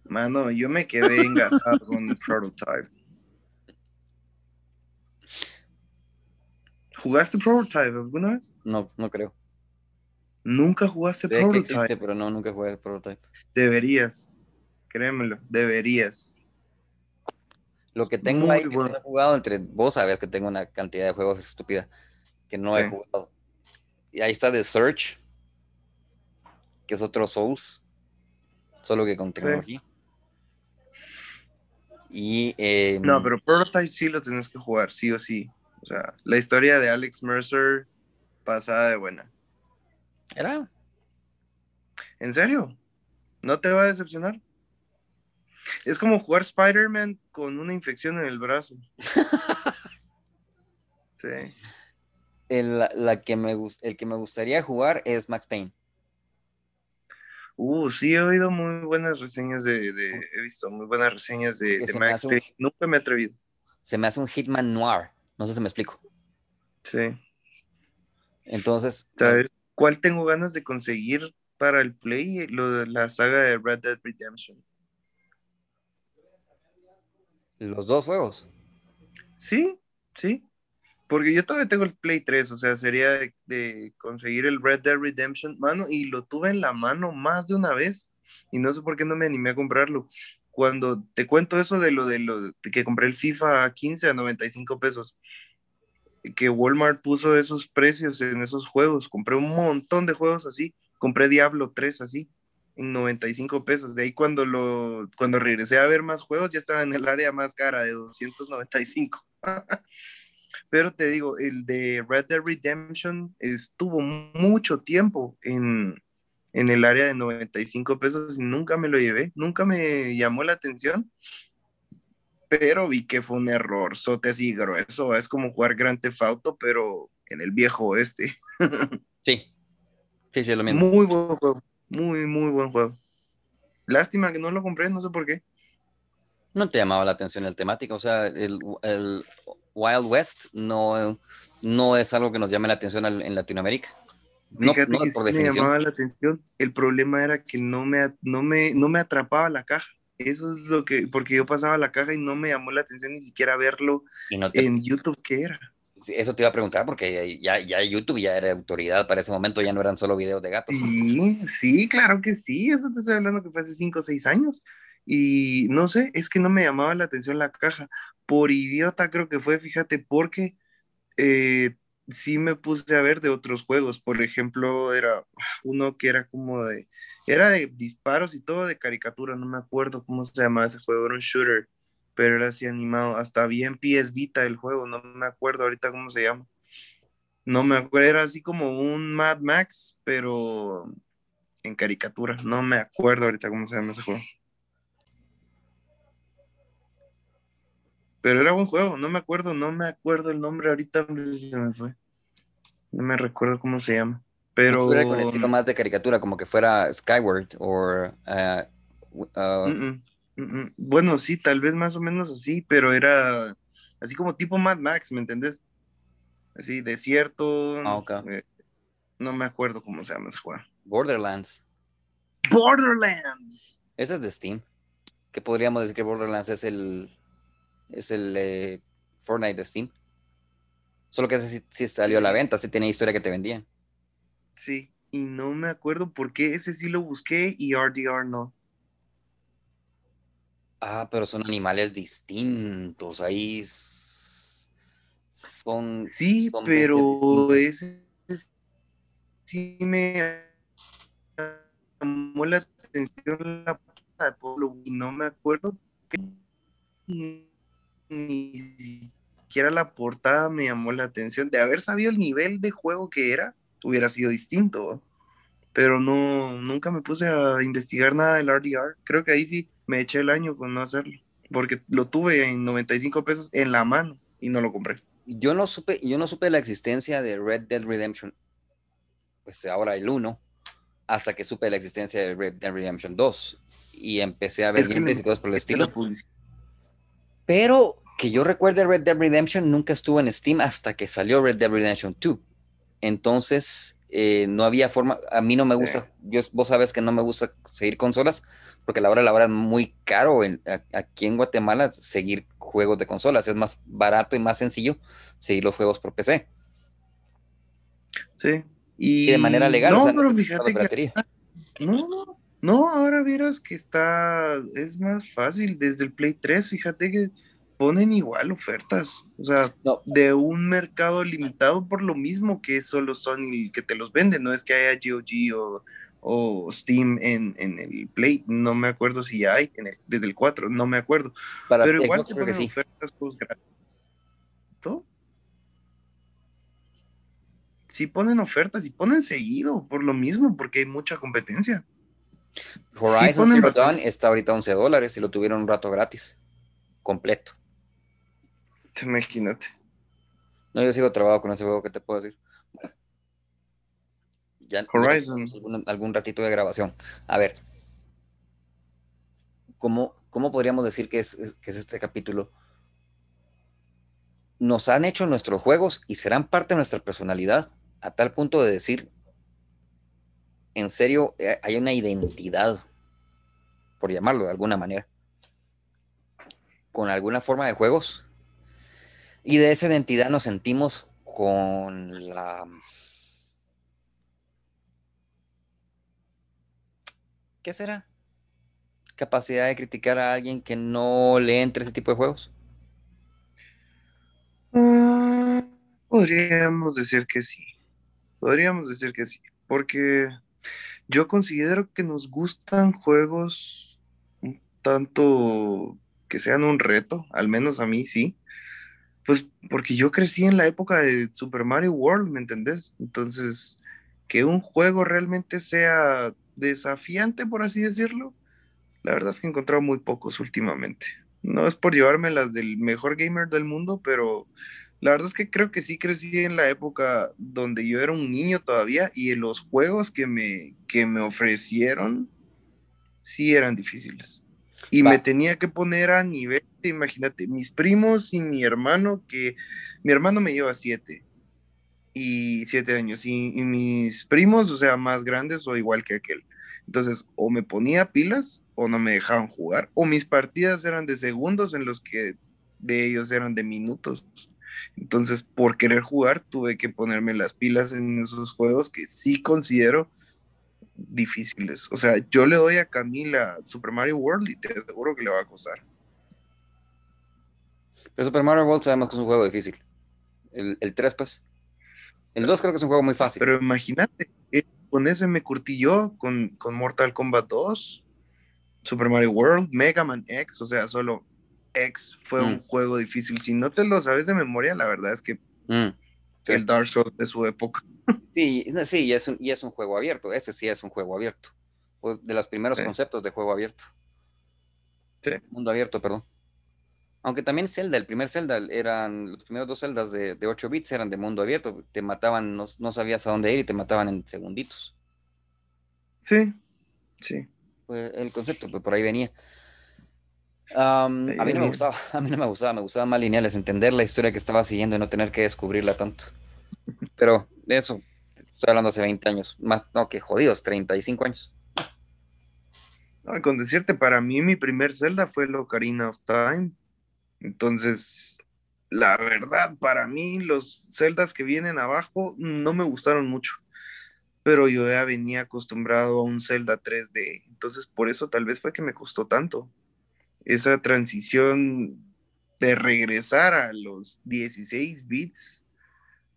S2: Mano, yo me quedé engasado con el Prototype. ¿Jugaste Prototype alguna vez?
S1: No, no creo.
S2: ¿Nunca jugaste Prototype?
S1: existe, pero no, nunca jugué Prototype.
S2: Deberías. Créemelo, deberías.
S1: Lo que tengo ahí que no he jugado entre vos sabes que tengo una cantidad de juegos estúpida que no he jugado. Y ahí está The Search, que es otro Souls, solo que con tecnología. Y, em,
S2: no, pero Prototype sí lo tienes que jugar, sí o sí. O sea, la historia de Alex Mercer pasada de buena.
S1: ¿Era?
S2: ¿En serio? ¿No te va a decepcionar? Es como jugar Spider-Man con una infección en el brazo. sí.
S1: El, la que me, el que me gustaría jugar es Max Payne.
S2: Uh, sí, he oído muy buenas reseñas de, he visto muy buenas reseñas de, Max Payne. Nunca me he atrevido.
S1: Se me hace un Hitman Noir. No sé si me explico.
S2: Sí.
S1: Entonces.
S2: ¿Sabes cuál tengo ganas de conseguir para el Play? Lo de la saga de Red Dead Redemption.
S1: Los dos juegos.
S2: Sí, sí. Porque yo todavía tengo el Play 3, o sea, sería de, conseguir el Red Dead Redemption, mano, y lo tuve en la mano más de una vez, y no sé por qué no me animé a comprarlo. Cuando te cuento eso de lo de lo de que compré el FIFA 15 a 95 pesos, que Walmart puso esos precios en esos juegos, compré un montón de juegos así, compré Diablo 3 así, en 95 pesos. De ahí cuando, lo, cuando regresé a ver más juegos ya estaba en el área más cara de 295. Pero te digo, el de Red Dead Redemption estuvo mucho tiempo en, en el área de 95 pesos y nunca me lo llevé, nunca me llamó la atención. Pero vi que fue un error, sote así grueso. Es como jugar Grand Theft Auto, pero en el viejo oeste.
S1: sí, sí, sí, lo mismo.
S2: Muy buen juego. Muy, muy buen juego. Lástima que no lo compré, no sé por qué.
S1: No te llamaba la atención el temático, o sea, el, Wild West no, no es algo que nos llame la atención en Latinoamérica.
S2: No, Fíjate que por definición. me llamaba la atención. El problema era que no me, no, me, no me atrapaba la caja. Eso es lo que, porque yo pasaba la caja y no me llamó la atención ni siquiera verlo en YouTube, ¿qué era?
S1: Eso te iba a preguntar porque ya, ya YouTube ya era autoridad para ese momento, ya no eran solo videos de gatos.
S2: Sí, sí, claro que sí, eso te estoy hablando que fue hace 5 o 6 años. Y no sé, es que no me llamaba la atención la caja. Por idiota creo que fue, fíjate, porque eh, sí me puse a ver de otros juegos. Por ejemplo, era uno que era como de, era de disparos y todo de caricatura, no me acuerdo cómo se llamaba ese juego, era un shooter, pero era así animado, hasta bien PS Vita el juego, no me acuerdo ahorita cómo se llama. No me acuerdo, era así como un Mad Max, pero en caricatura, no me acuerdo ahorita cómo se llama ese juego. Pero era buen juego, no me acuerdo, no me acuerdo el nombre ahorita, se me fue. No me recuerdo cómo se llama. Pero.
S1: Era con estilo más de caricatura, como que fuera Skyward o. Uh, uh,
S2: bueno, sí, tal vez más o menos así, pero era así como tipo Mad Max, ¿me entendés? Así, desierto.
S1: Ah,
S2: eh, no me acuerdo cómo se llama ese juego.
S1: Borderlands.
S2: Borderlands.
S1: Ese es de Steam. ¿Qué podríamos decir que Borderlands es el es el eh, Fortnite de Steam. Solo que ese sí, salió a la venta, sí tenía historia que te vendían.
S2: Sí, y no me acuerdo por qué ese sí lo busqué y RDR no.
S1: Ah, pero son animales distintos, ahí son...
S2: Sí, pero ese sí me llamó la atención la y no me acuerdo ni siquiera la portada me llamó la atención. De haber sabido el nivel de juego que era, hubiera sido distinto. Pero no, nunca me puse a investigar nada del RDR. Creo que ahí sí me eché el año con no hacerlo. Porque lo tuve en 95 pesos en la mano y no lo compré.
S1: Yo no supe, yo no supe la existencia de Red Dead Redemption. Pues ahora el 1, hasta que supe la existencia de Red Dead Redemption 2. Y empecé a ver gameplays y cosas por el estilo. Pero que yo recuerde Red Dead Redemption nunca estuvo en Steam hasta que salió Red Dead Redemption 2. Entonces, eh, no había forma, a mí no me gusta, vos sabes que no me gusta seguir consolas, porque a la hora la hora es muy caro aquí en Guatemala seguir juegos de consolas, es más barato y más sencillo seguir los juegos por PC.
S2: Sí.
S1: Y, de manera legal.
S2: No, pero fíjate que... No, no, ahora vieras que está, es más fácil desde el Play 3, fíjate que ponen igual ofertas, o sea, de un mercado limitado por lo mismo que solo Sony que te los vende, no es que haya GOG o, Steam en, el Play, no me acuerdo si hay desde el 4, no me acuerdo, pero igual se ponen ofertas pues, ¿Todo? Sí ponen ofertas y ponen seguido por lo mismo, porque hay mucha competencia.
S1: Horizon Zero Dawn está ahorita 11 dólares y lo tuvieron un rato gratis, completo.
S2: Imagínate.
S1: No, yo sigo trabajando con ese juego, ¿qué te puedo decir? Ya,
S2: Horizon.
S1: algún, ratito de grabación. A ver, ¿cómo, cómo podríamos decir que es, que es este capítulo? Nos han hecho nuestros juegos y serán parte de nuestra personalidad a tal punto de decir, en serio, eh, hay una identidad, por llamarlo de alguna manera, con alguna forma de juegos y de esa identidad nos sentimos con la... ¿Qué será? Capacidad de criticar a alguien que no le entre ese tipo de juegos.
S2: Ah, podríamos decir que sí. Podríamos decir que sí. Porque yo considero que nos gustan juegos tanto que sean un reto, al menos a mí sí, pues porque yo crecí en la época de Super Mario World, ¿me entendés? Entonces, que un juego realmente sea desafiante, por así decirlo, la verdad es que he encontrado muy pocos últimamente. No es por llevarme las del mejor gamer del mundo, pero la verdad es que creo que sí crecí en la época donde yo era un niño todavía y los juegos que me, que me ofrecieron sí eran difíciles. Y me tenía que poner a nivel, imagínate, mis primos y mi hermano, que mi hermano me lleva siete y siete años, y, mis primos, o sea, más grandes o igual que aquel. Entonces, o me ponía pilas o no me dejaban jugar, o mis partidas eran de segundos en los que de ellos eran de minutos. Entonces, por querer jugar, tuve que ponerme las pilas en esos juegos que sí considero difíciles. O sea, yo le doy a Camila Super Mario World y te aseguro que le va a costar.
S1: Pero Super Mario World sabemos que es un juego difícil. El, el 3, pues. El 2 creo que es un juego muy fácil.
S2: Pero imagínate, eh, con ese me curtí yo, con, con Mortal Kombat 2, Super Mario World, Mega Man X, o sea, solo X fue un mm. juego difícil. Si no te lo sabes de memoria, la verdad es que mm, el Dark Souls de su época.
S1: Sí, sí, y es, un, y es un juego abierto. Ese sí es un juego abierto. De los primeros conceptos de juego abierto. Sí. Mundo abierto, perdón. Aunque también Zelda, el primer Zelda, eran los primeros dos Zeldas de, de 8 bits eran de mundo abierto. Te mataban, no, no, sabías a dónde ir y te mataban en segunditos.
S2: Sí, sí.
S1: el concepto, pues por ahí venía. a mí no me gustaba, a mí no me gustaba, me gustaba más lineales, entender la historia que estaba siguiendo y no tener que descubrirla tanto. Pero de eso, estoy hablando hace 20 años, más, no, que jodidos, 35 años.
S2: No, con decirte, para mí mi primer Zelda fue el Ocarina of Time. Entonces, la verdad, para mí los Zeldas que vienen abajo no me gustaron mucho. Pero yo ya venía acostumbrado a un Zelda 3D. Entonces, por eso tal vez fue que me costó tanto. Esa transición de regresar a los 16 bits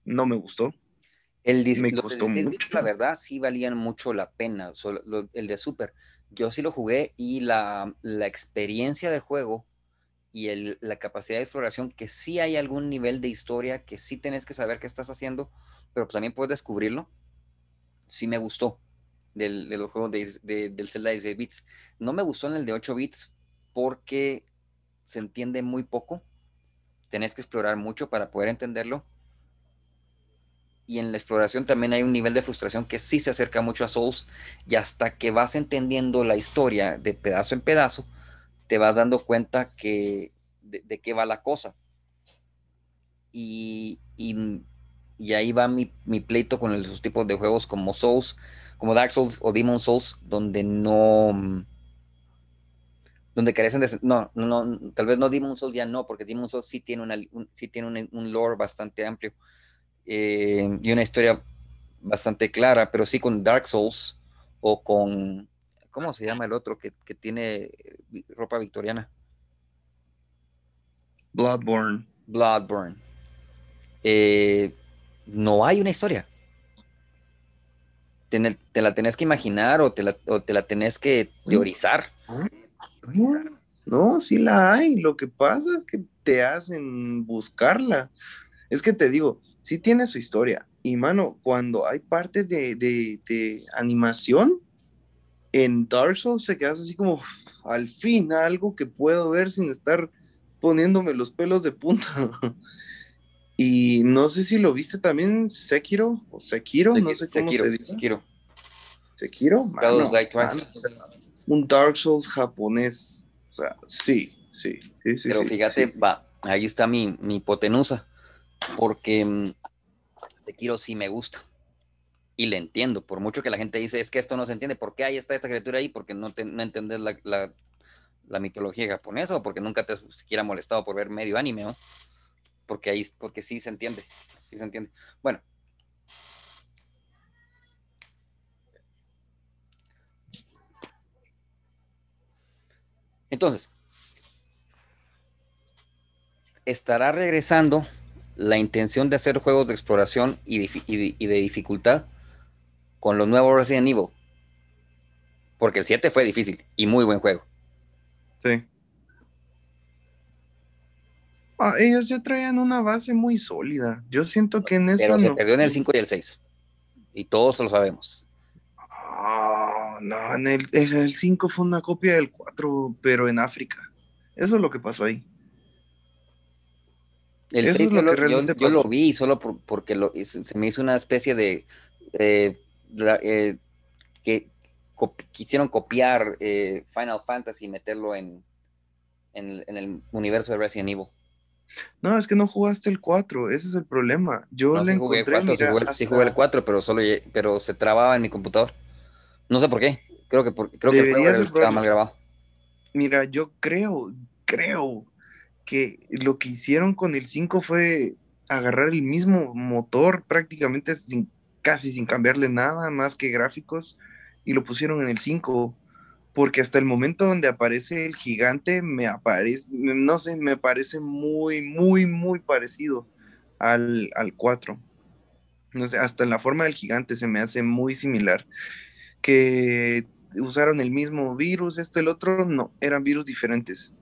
S2: no me gustó.
S1: El me costó mucho. la verdad, sí valían mucho la pena. el de Super. Yo sí lo jugué y la, experiencia de juego y la capacidad de exploración, que sí hay algún nivel de historia, que sí tenés que saber qué estás haciendo, pero también puedes descubrirlo, sí me gustó del, de los del Zelda de 16 bits. No me gustó en el de 8 bits porque se entiende muy poco, tenés que explorar mucho para poder entenderlo. Y en la exploración también hay un nivel de frustración que sí se acerca mucho a Souls y hasta que vas entendiendo la historia de pedazo en pedazo, te vas dando cuenta que de, qué va la cosa. Y, ahí va mi, pleito con esos tipos de juegos como Souls, como Dark Souls o Demon Souls, donde no donde carecen de no, no, tal vez no Demon Souls ya no, porque Demon Souls sí tiene una, sí tiene un lore bastante amplio eh, y una historia bastante clara, pero sí con Dark Souls o con, ¿cómo se llama el otro que, tiene ropa victoriana?
S2: Bloodborne.
S1: Bloodborne. Eh, no hay una historia. Te, la tenés que imaginar o te la, o te la tenés que teorizar.
S2: No, sí la hay. Lo que pasa es que te hacen buscarla. Es que te digo, sí tiene su historia. Y mano, cuando hay partes de, animación, en Dark Souls se quedas así como, al fin, algo que puedo ver sin estar poniéndome los pelos de punta. y no sé si lo viste también Sekiro o Sekiro, no sé cómo se dice. Sekiro. Sekiro, un Dark Souls japonés. O sea, sí, sí, sí, sí.
S1: Pero fíjate, va, ahí está mi, mi hipotenusa porque mm, Sekiro sí me gusta. Y le entiendo, por mucho que la gente dice, es que esto no se entiende, ¿por qué hay esta, esta criatura ahí? Porque no, te, no entendés la, mitología japonesa o porque nunca te has siquiera molestado por ver medio anime. Porque ahí, porque sí se entiende, sí se entiende. Bueno. Entonces, estará regresando la intención de hacer juegos de exploración y de, dificultad con los nuevos Resident Evil. Porque el 7 fue difícil y muy buen juego.
S2: Sí. Ah, ellos ya traían una base muy sólida. Yo siento que en eso.
S1: Pero se perdió en el 5 y el 6. Y todos lo sabemos.
S2: Ah, no, en el, el 5 fue una copia del 4, pero en África. Eso es lo que pasó ahí.
S1: El 6 yo, lo vi solo porque se me hizo una especie de... Eh, eh, que quisieron copiar eh, Final Fantasy y meterlo en, en, el universo de Resident Evil.
S2: No, es que no jugaste el 4, ese es el problema. Yo le jugué, el 4,
S1: sí, jugué, el 4, pero solo pero se trababa en mi computador. No sé por qué. Creo que creo que el estaba mal grabado.
S2: Mira, yo creo, creo que lo que hicieron con el 5 fue agarrar el mismo motor prácticamente sin, casi sin cambiarle nada más que gráficos y lo pusieron en el 5 porque hasta el momento donde aparece el gigante me aparece, no sé, me parece muy, muy, muy parecido al, al 4. no sé, hasta en la forma del gigante se me hace muy similar. Que usaron el mismo virus, esto, el otro, no, eran virus diferentes.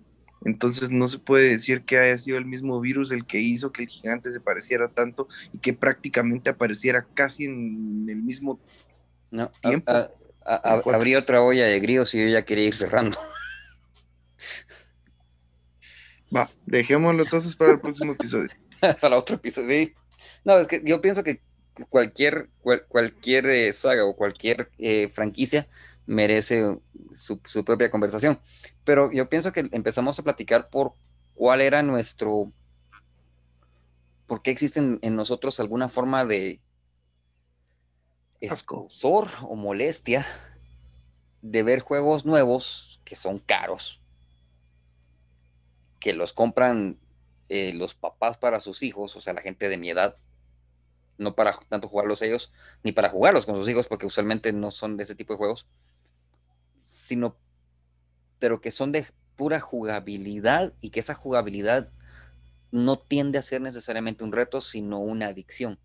S2: Entonces no se puede decir que haya sido el mismo virus el que hizo que el gigante se pareciera tanto y que prácticamente apareciera casi en el mismo tiempo.
S1: habría otra olla de grillos y yo ya quería ir cerrando.
S2: Va, dejémoslo entonces para el próximo episodio.
S1: para otro episodio, sí. No, es que yo pienso que cualquier, cualquier eh, saga o cualquier eh, franquicia merece su, propia conversación. Pero yo pienso que empezamos a platicar por cuál era nuestro, por qué existe en, nosotros alguna forma de escosor o molestia de ver juegos nuevos que son caros, que los compran eh, los papás para sus hijos, o sea, la gente de mi edad, no para tanto jugarlos ellos, ni para jugarlos con sus hijos, porque usualmente no son de ese tipo de juegos, sino, pero que son de pura jugabilidad y que esa jugabilidad no tiende a ser necesariamente un reto, sino una adicción.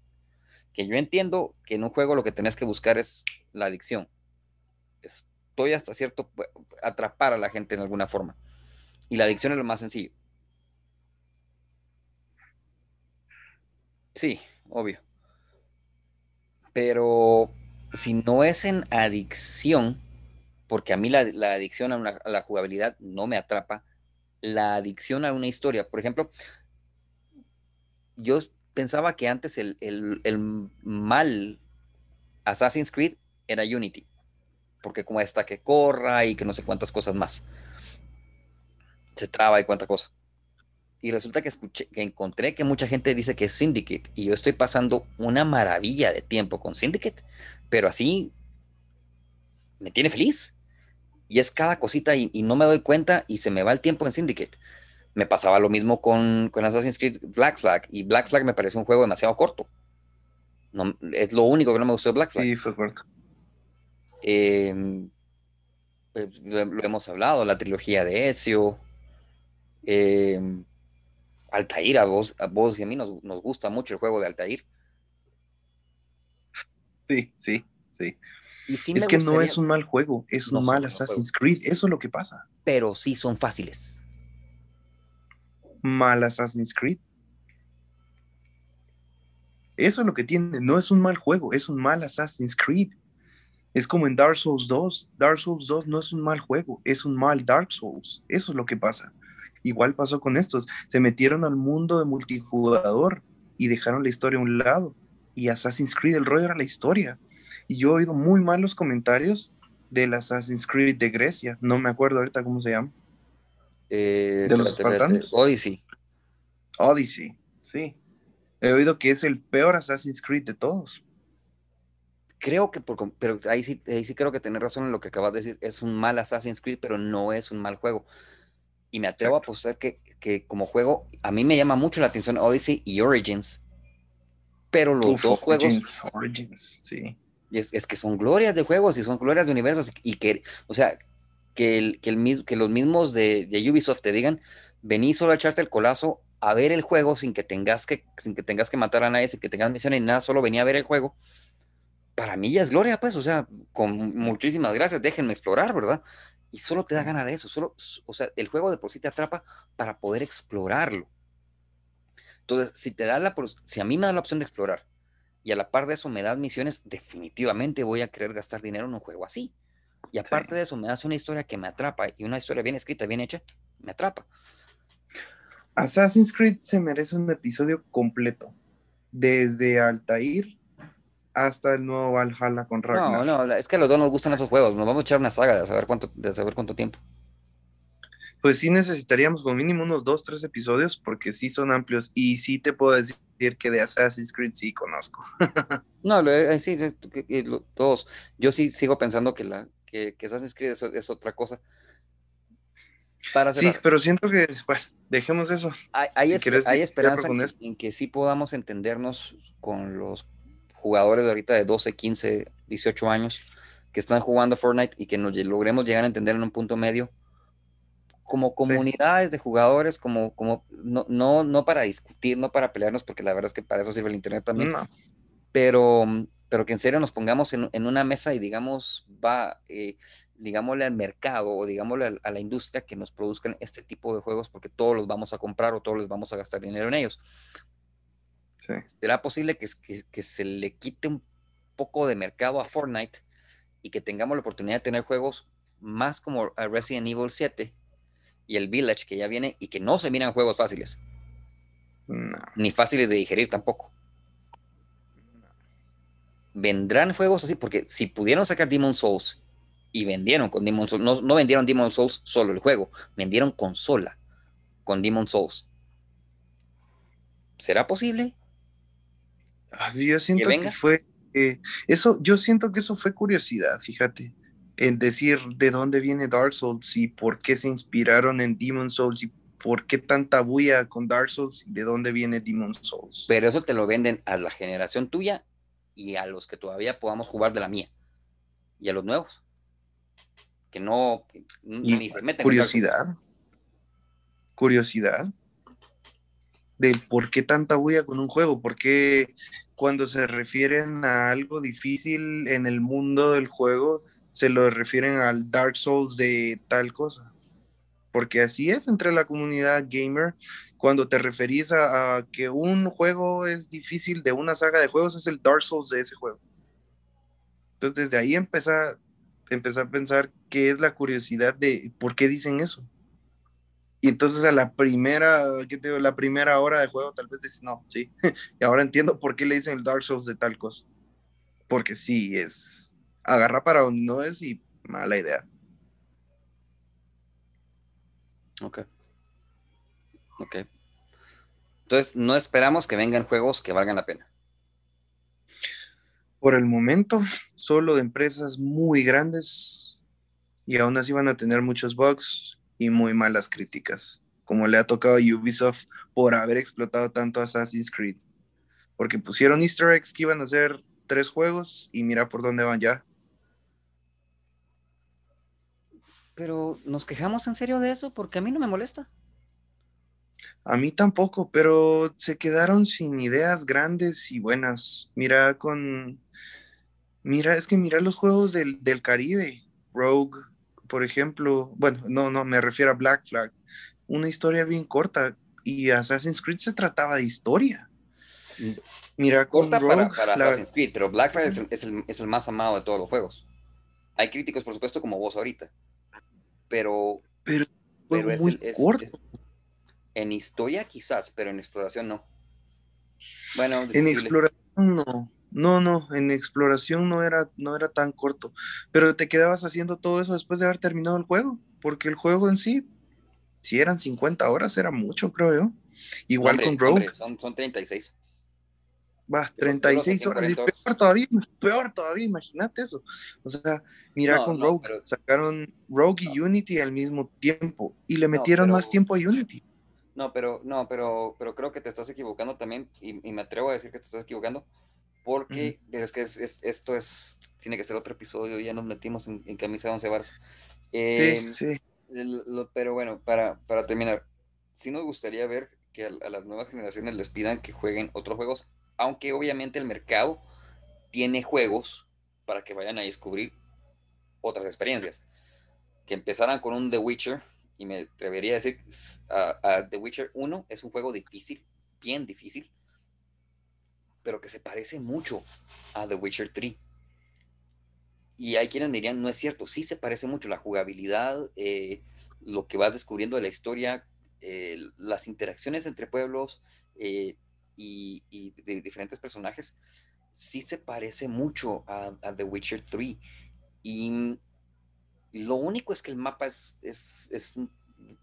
S1: Que yo entiendo que en un juego lo que tenés que buscar es la adicción. Estoy hasta cierto, atrapar a la gente en alguna forma. Y la adicción es lo más sencillo. Sí, obvio. Pero si no es en adicción, porque a mí la, adicción a, la jugabilidad no me atrapa, la adicción a una historia, por ejemplo, yo pensaba que antes el, el, mal Assassin's Creed era Unity, porque como está que corra y que no sé cuántas cosas más, se traba y cuánta cosa. Y resulta que, escuché, que encontré que mucha gente dice que es Syndicate y yo estoy pasando una maravilla de tiempo con Syndicate, pero así me tiene feliz y es cada cosita y, no me doy cuenta y se me va el tiempo en Syndicate. Me pasaba lo mismo con, con Assassin's Creed Black Flag y Black Flag me pareció un juego demasiado corto. No, es lo único que no me gustó de Black Flag.
S2: Sí, fue corto.
S1: Em, pues, lo, hemos hablado, la trilogía de Ezio. Em, Altair, a vos, a vos y a mí nos, nos gusta mucho el juego de Altair.
S2: Sí, sí, sí es que no es un mal juego, es un mal Assassin's Creed, eso es lo que pasa.
S1: Pero sí son fáciles.
S2: Mal Assassin's Creed. Eso es lo que tiene, no es un mal juego, es un mal Assassin's Creed. Es como en Dark Souls 2. Dark Souls 2 no es un mal juego, es un mal Dark Souls. Eso es lo que pasa. Igual pasó con estos. Se metieron al mundo de multijugador y dejaron la historia a un lado. Y Assassin's Creed, el rollo era la historia. Y yo he oído muy malos comentarios del Assassin's Creed de Grecia. No me acuerdo ahorita cómo se llama.
S1: Eh, de los espartanos. Odyssey.
S2: Odyssey, sí. He oído que es el peor Assassin's Creed de todos.
S1: Creo que, por, pero ahí sí, ahí sí creo que tenés razón en lo que acabas de decir. Es un mal Assassin's Creed, pero no es un mal juego. Y me atrevo a apostar que, que, como juego, a mí me llama mucho la atención Odyssey y Origins. Pero los dos juegos.
S2: Origins, sí
S1: es, que son glorias de juegos y son glorias de universos y que, o sea, que, el, que, los mismos de, Ubisoft te digan, vení solo a echarte el colazo a ver el juego sin que tengas que, sin que, tengas que matar a nadie, sin que tengas misión ni nada, solo venía a ver el juego. Para mí ya es gloria, pues, o sea, con muchísimas gracias, déjenme explorar, ¿verdad? Y solo te da gana de eso, solo, o sea, el juego de por sí te atrapa para poder explorarlo. Entonces, si te da la, si a mí me da la opción de explorar, y a la par de eso me das misiones, definitivamente voy a querer gastar dinero en un juego así. Y aparte de eso, me das una historia que me atrapa y una historia bien escrita, bien hecha, me atrapa.
S2: Assassin's Creed se merece un episodio completo, desde Altair hasta el nuevo Valhalla con Ragnar.
S1: No, no, es que a los dos nos gustan esos juegos, nos vamos a echar una saga de saber cuánto, de saber cuánto tiempo
S2: pues sí necesitaríamos con mínimo unos dos, tres episodios porque sí son amplios y sí te puedo decir que de Assassin's Creed sí conozco.
S1: no, sí, todos. Yo sí sigo pensando que, la, que, Assassin's Creed es, otra cosa.
S2: Para sí, pero siento que, bueno, dejemos eso.
S1: Hay, hay, esperanza en, que sí podamos entendernos con los jugadores de ahorita de 12, 15, 18 años que están jugando Fortnite y que nos logremos llegar a entender en un punto medio como comunidades de jugadores, como, como no, no, no para discutir, no para pelearnos, porque la verdad es que para eso sirve el Internet también. pero, pero que en serio nos pongamos en, una mesa y digamos, va, eh, digámosle al mercado o digámosle a, la industria que nos produzcan este tipo de juegos porque todos los vamos a comprar o todos les vamos a gastar dinero en ellos. ¿Será posible que, que, se le quite un poco de mercado a Fortnite y que tengamos la oportunidad de tener juegos más como Resident Evil 7 y el Village que ya viene y que no se miran juegos fáciles? Ni fáciles de digerir tampoco. Vendrán juegos así, porque si pudieron sacar Demon Souls y vendieron con Demon Souls, no, no vendieron Demon Souls solo el juego, vendieron consola con Demon Souls. ¿Será posible?
S2: Yo siento que, fue eh, eso, yo siento que eso fue curiosidad, fíjate, en decir de dónde viene Dark Souls y por qué se inspiraron en Demon Souls y por qué tanta bulla con Dark Souls y de dónde viene Demon Souls.
S1: Pero eso te lo venden a la generación tuya y a los que todavía podamos jugar de la mía y a los nuevos que no
S2: ni se meten curiosidad curiosidad del por qué tanta bulla con un juego, por qué cuando se refieren a algo difícil en el mundo del juego se lo refieren al Dark Souls de tal cosa. Porque así es entre la comunidad gamer. Cuando te referís a, que un juego es difícil de una saga de juegos, es el Dark Souls de ese juego. Entonces, desde ahí empecé a pensar qué es la curiosidad de por qué dicen eso. Y entonces a la primera, ¿qué te digo? La primera hora de juego tal vez dices, no, sí. y ahora entiendo por qué le dicen el Dark Souls de tal cosa. Porque sí, es agarra para donde no es y mala idea.
S1: Ok. Ok. Entonces, no esperamos que vengan juegos que valgan la pena.
S2: Por el momento, solo de empresas muy grandes y aún así van a tener muchos bugs y muy malas críticas, como le ha tocado a Ubisoft por haber explotado tanto Assassin's Creed. Porque pusieron easter eggs que iban a ser tres juegos y mira por dónde van ya.
S1: Pero nos quejamos en serio de eso porque a mí no me molesta.
S2: A mí tampoco, pero se quedaron sin ideas grandes y buenas. Mira con... Mira, es que mira los juegos del, del Caribe. Rogue, por ejemplo, bueno, no, no, me refiero a Black Flag, una historia bien corta y Assassin's Creed se trataba de historia.
S1: Mira, corta para, Assassin's Creed, pero Black Flag es el, más amado de todos los juegos. Hay críticos, por supuesto, como vos ahorita, pero,
S2: pero, es, muy corto.
S1: en historia quizás, pero en exploración no.
S2: Bueno, en exploración no. No, no, en exploración no era, no era tan corto, pero te quedabas haciendo todo eso después de haber terminado el juego, porque el juego en sí, si eran 50 horas, era mucho, creo yo. Igual con Rogue.
S1: son, son 36.
S2: Va, 36 horas. Y peor todavía, peor todavía, imagínate eso. O sea, mira con Rogue, sacaron Rogue y Unity al mismo tiempo y le metieron más tiempo a Unity.
S1: No, pero, no, pero, pero creo que te estás equivocando también, y, y me atrevo a decir que te estás equivocando, porque es que esto es, tiene que ser otro episodio, ya nos metimos en, camisa de once varas.
S2: sí, em, sí.
S1: pero bueno, para, para terminar, sí nos gustaría ver que a, las nuevas generaciones les pidan que jueguen otros juegos, aunque obviamente el mercado tiene juegos para que vayan a descubrir otras experiencias. Que empezaran con un The Witcher, y me atrevería a decir, The Witcher 1 es un juego difícil, bien difícil, pero que se parece mucho a The Witcher 3. Y hay quienes dirían, no es cierto, sí se parece mucho la jugabilidad, eh, lo que vas descubriendo de la historia, eh, las interacciones entre pueblos eh, y, de diferentes personajes, sí se parece mucho a, The Witcher 3. Y lo único es que el mapa es, es,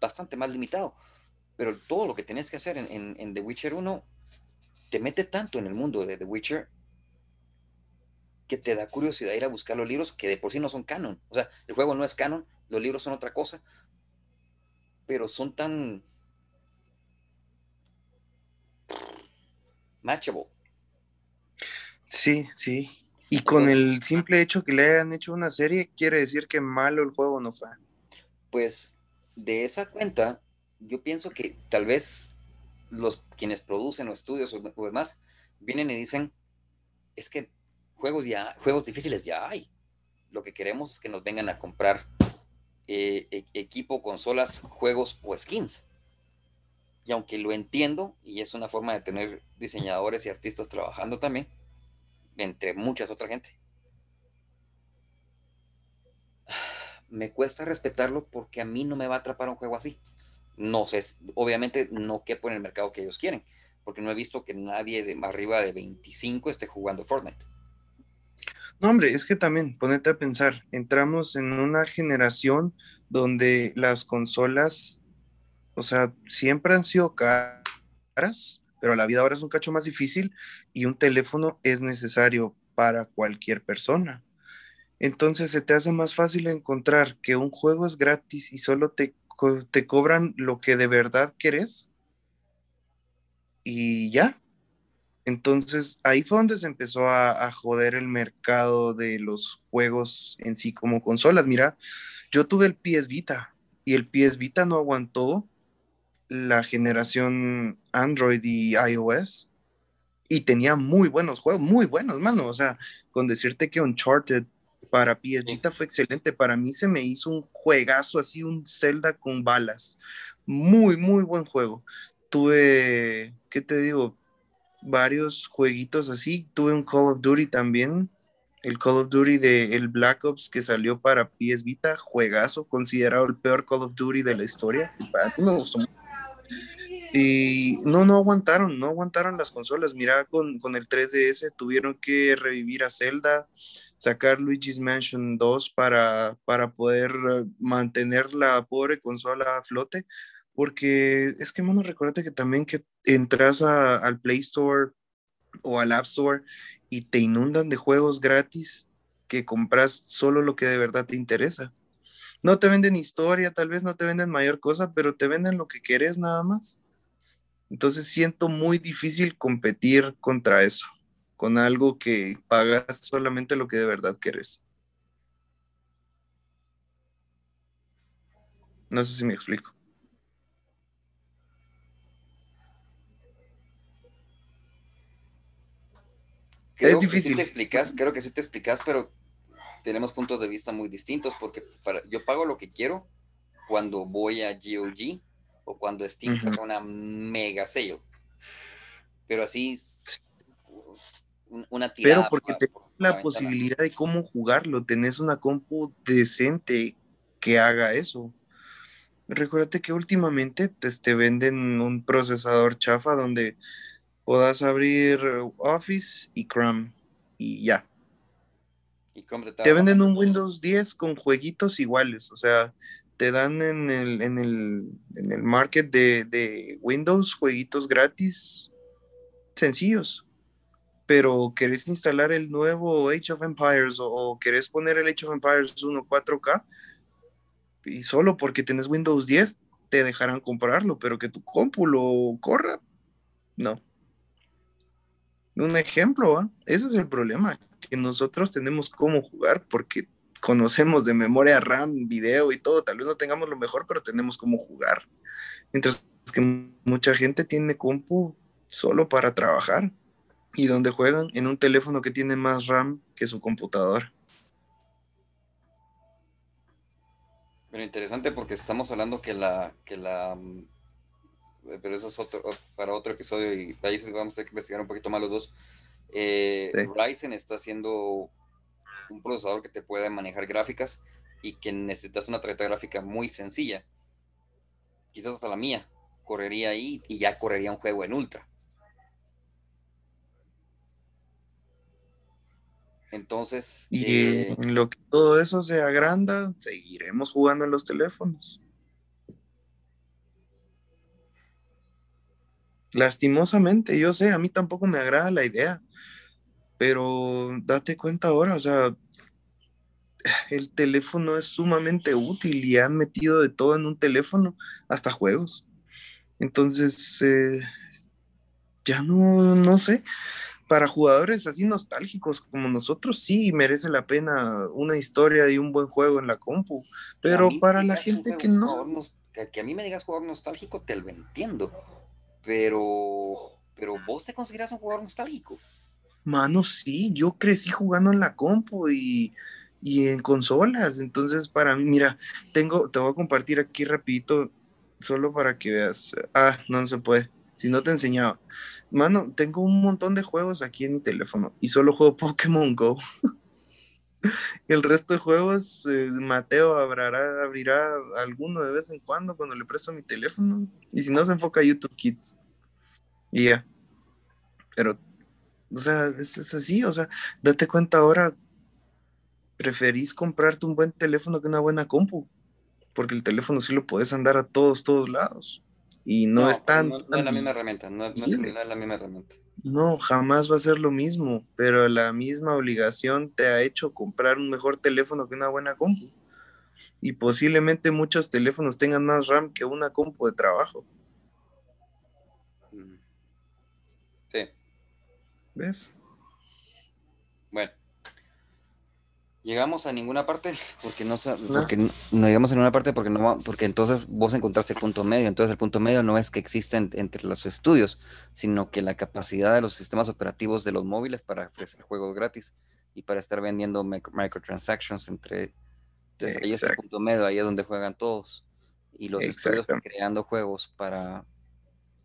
S1: bastante más limitado, pero todo lo que tienes que hacer en, en The Witcher 1 te mete tanto en el mundo de The Witcher que te da curiosidad ir a buscar los libros que de por sí no son canon. O sea, el juego no es canon, los libros son otra cosa, pero son tan matchable.
S2: Sí, sí. Y con el simple hecho que le hayan hecho una serie, quiere decir que malo el juego no fue.
S1: Pues de esa cuenta, yo pienso que tal vez los quienes producen los estudios o, demás vienen y dicen, es que juegos ya, juegos difíciles ya hay. Lo que queremos es que nos vengan a comprar eh, e, equipo, consolas, juegos o skins. Y aunque lo entiendo, y es una forma de tener diseñadores y artistas trabajando también, entre muchas otra gente, me cuesta respetarlo porque a mí no me va a atrapar un juego así. No sé, obviamente no quepo en el mercado que ellos quieren, porque no he visto que nadie de arriba de 25 esté jugando Fortnite.
S2: No, hombre, es que también, ponete a pensar, entramos en una generación donde las consolas, o sea, siempre han sido caras, pero la vida ahora es un cacho más difícil y un teléfono es necesario para cualquier persona. Entonces se te hace más fácil encontrar que un juego es gratis y solo te, te cobran lo que de verdad querés y ya. Entonces ahí fue donde se empezó a, joder el mercado de los juegos en sí como consolas. Mira, yo tuve el PS Vita y el PS Vita no aguantó la generación Android y iOS y tenía muy buenos juegos, muy buenos, mano. O sea, con decirte que Uncharted para PS Vita fue excelente. Para mí se me hizo un juegazo así, un Zelda con balas. Muy, muy buen juego. Tuve, ¿qué te digo? Varios jueguitos así. Tuve un Call of Duty también. El Call of Duty de el Black Ops que salió para PS Vita, juegazo, considerado el peor Call of Duty de la historia. Para mí me gustó mucho. Y no, no aguantaron, no aguantaron las consolas. Mira, con, con el 3DS tuvieron que revivir a Zelda sacar Luigi's Mansion 2 para, para poder eh, mantener la pobre consola a flote, porque es que, bueno, recuerda que también que entras al Play Store o al App Store y te inundan de juegos gratis que compras solo lo que de verdad te interesa. No te venden historia, tal vez no te venden mayor cosa, pero te venden lo que quieres nada más. Entonces siento muy difícil competir contra eso con algo que pagas solamente lo que de verdad quieres. No sé si me explico.
S1: es difícil. te explicas, creo que sí te explicas, pero tenemos puntos de vista muy distintos porque para, yo pago lo que quiero cuando voy a GOG o cuando Steam saca una mega sale. Pero así una tirada.
S2: Pero porque te la posibilidad de cómo jugarlo, tenés una compu decente que haga eso. Recuérdate que últimamente pues, te venden un procesador chafa donde puedas abrir Office y Chrome y ya. te, venden un Windows 10 con jueguitos iguales, o sea, te dan en el, en el, en el market de, de Windows jueguitos gratis sencillos. Pero querés instalar el nuevo Age of Empires o, querés poner el Age of Empires 1 4K y solo porque tienes Windows 10 te dejarán comprarlo, pero que tu compu lo corra, no. Un ejemplo, ese es el problema, que nosotros tenemos cómo jugar porque conocemos de memoria RAM, video y todo, tal vez no tengamos lo mejor, pero tenemos cómo jugar. Mientras que mucha gente tiene compu solo para trabajar y donde juegan en un teléfono que tiene más RAM que su computadora.
S1: Pero interesante porque estamos hablando que la, que la, mm, pero eso es otro, para otro episodio y ahí vamos a tener que investigar un poquito más los dos. Eh, Ryzen está haciendo un procesador que te puede manejar gráficas y que necesitas una tarjeta gráfica muy sencilla. Quizás hasta la mía correría ahí y ya correría un juego en ultra. Entonces.
S2: Y eh, en lo que todo eso se agranda, seguiremos jugando en los teléfonos. Lastimosamente, yo sé, a mí tampoco me agrada la idea, pero date cuenta ahora, o sea, el teléfono es sumamente útil y han metido de todo en un teléfono, hasta juegos. Entonces, eh, ya no, no sé, para jugadores así nostálgicos como nosotros, sí merece la pena una historia y un buen juego en la compu, pero para la gente que no...
S1: Que, a mí me digas jugador nostálgico, te lo entiendo, pero, pero vos te consideras un jugador nostálgico.
S2: Mano, sí, yo crecí jugando en la compu y, y en consolas. Entonces, para mí, mira, tengo, te voy a compartir aquí rapidito, solo para que veas. Ah, no, se puede. Si no te enseñaba. Mano, tengo un montón de juegos aquí en mi teléfono y solo juego Pokémon Go. el resto de juegos, eh, Mateo abrirá, abrirá alguno de vez en cuando cuando le presto mi teléfono. Y si no, se enfoca a YouTube Kids. Y ya. Pero, o sea, es, es así. O sea, date cuenta ahora, preferís comprarte un buen teléfono que una buena compu. Porque el teléfono sí lo puedes andar a todos, todos lados. Y no, es tan.
S1: No, es la misma herramienta, no, es la misma herramienta.
S2: No, jamás va a ser lo mismo, pero la misma obligación te ha hecho comprar un mejor teléfono que una buena compu. Y posiblemente muchos teléfonos tengan más RAM que una compu de trabajo.
S1: Mm. Sí.
S2: ¿Ves?
S1: Bueno. Llegamos a ninguna parte porque no, porque no, llegamos a ninguna parte porque no porque entonces vos encontraste el punto medio. Entonces el punto medio no es que existen entre los estudios sino que la capacidad de los sistemas operativos de los móviles para ofrecer juegos gratis y para estar vendiendo microtransactions entre entonces ahí es el punto medio ahí es donde juegan todos. Y los estudios creando juegos para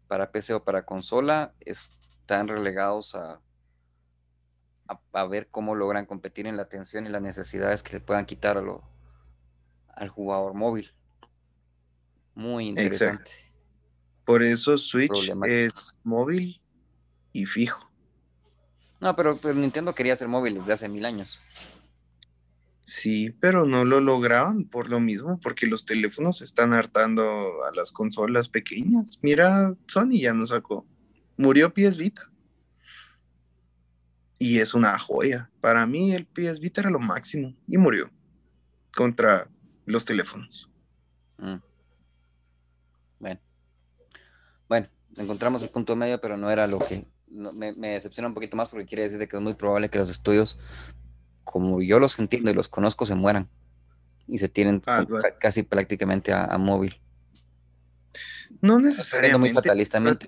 S1: para PC o para consola están relegados a a, ver cómo logran competir en la atención y las necesidades que le puedan quitar a lo, al jugador móvil. Muy interesante.
S2: Por eso Switch es móvil y fijo.
S1: No, pero, pero Nintendo quería ser móvil desde hace mil años.
S2: Sí, pero no lo lograban por lo mismo, porque los teléfonos están hartando a las consolas pequeñas. Mira, Sony ya no sacó. Murió PS Vita y es una joya. Para mí el PS Vita era lo máximo y murió contra los teléfonos. Mm.
S1: Bueno. Bueno, encontramos el punto medio, pero no era lo que me, decepciona un poquito más porque quiere decir que es muy probable que los estudios, como yo los entiendo y los conozco, se mueran y se tienen ah, casi prácticamente a móvil.
S2: No necesariamente.
S1: Muy fatalistamente.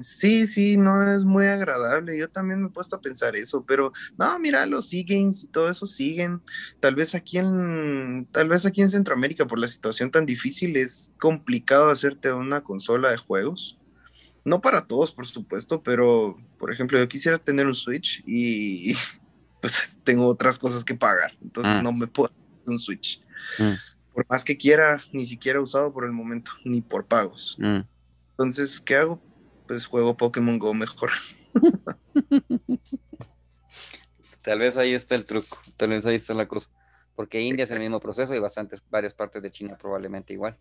S2: Sí, sí, no es muy agradable. Yo también me he puesto a pensar eso, pero no, mira, los e-games y todo eso siguen. Tal vez aquí en, tal vez aquí en Centroamérica, por la situación tan difícil, es complicado hacerte una consola de juegos. No para todos, por supuesto, pero por ejemplo, yo quisiera tener un Switch y pues tengo otras cosas que pagar, entonces ah. no me puedo un Switch. Mm por más que quiera, ni siquiera usado por el momento, ni por pagos. Mm. Entonces, ¿qué hago? Pues juego Pokémon Go mejor.
S1: tal vez ahí está el truco, tal vez ahí está la cosa. Porque India es el mismo proceso y bastantes, varias partes de China probablemente igual.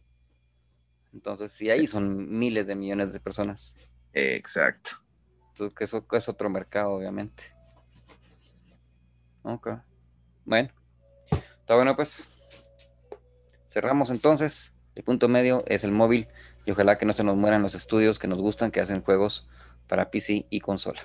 S1: Entonces, sí, ahí son miles de millones de personas.
S2: Exacto.
S1: Entonces, que eso es otro mercado, obviamente. Ok. Bueno. Está bueno, pues. Cerramos entonces. El punto medio es el móvil y ojalá que no se nos mueran los estudios que nos gustan, que hacen juegos para PC y consola.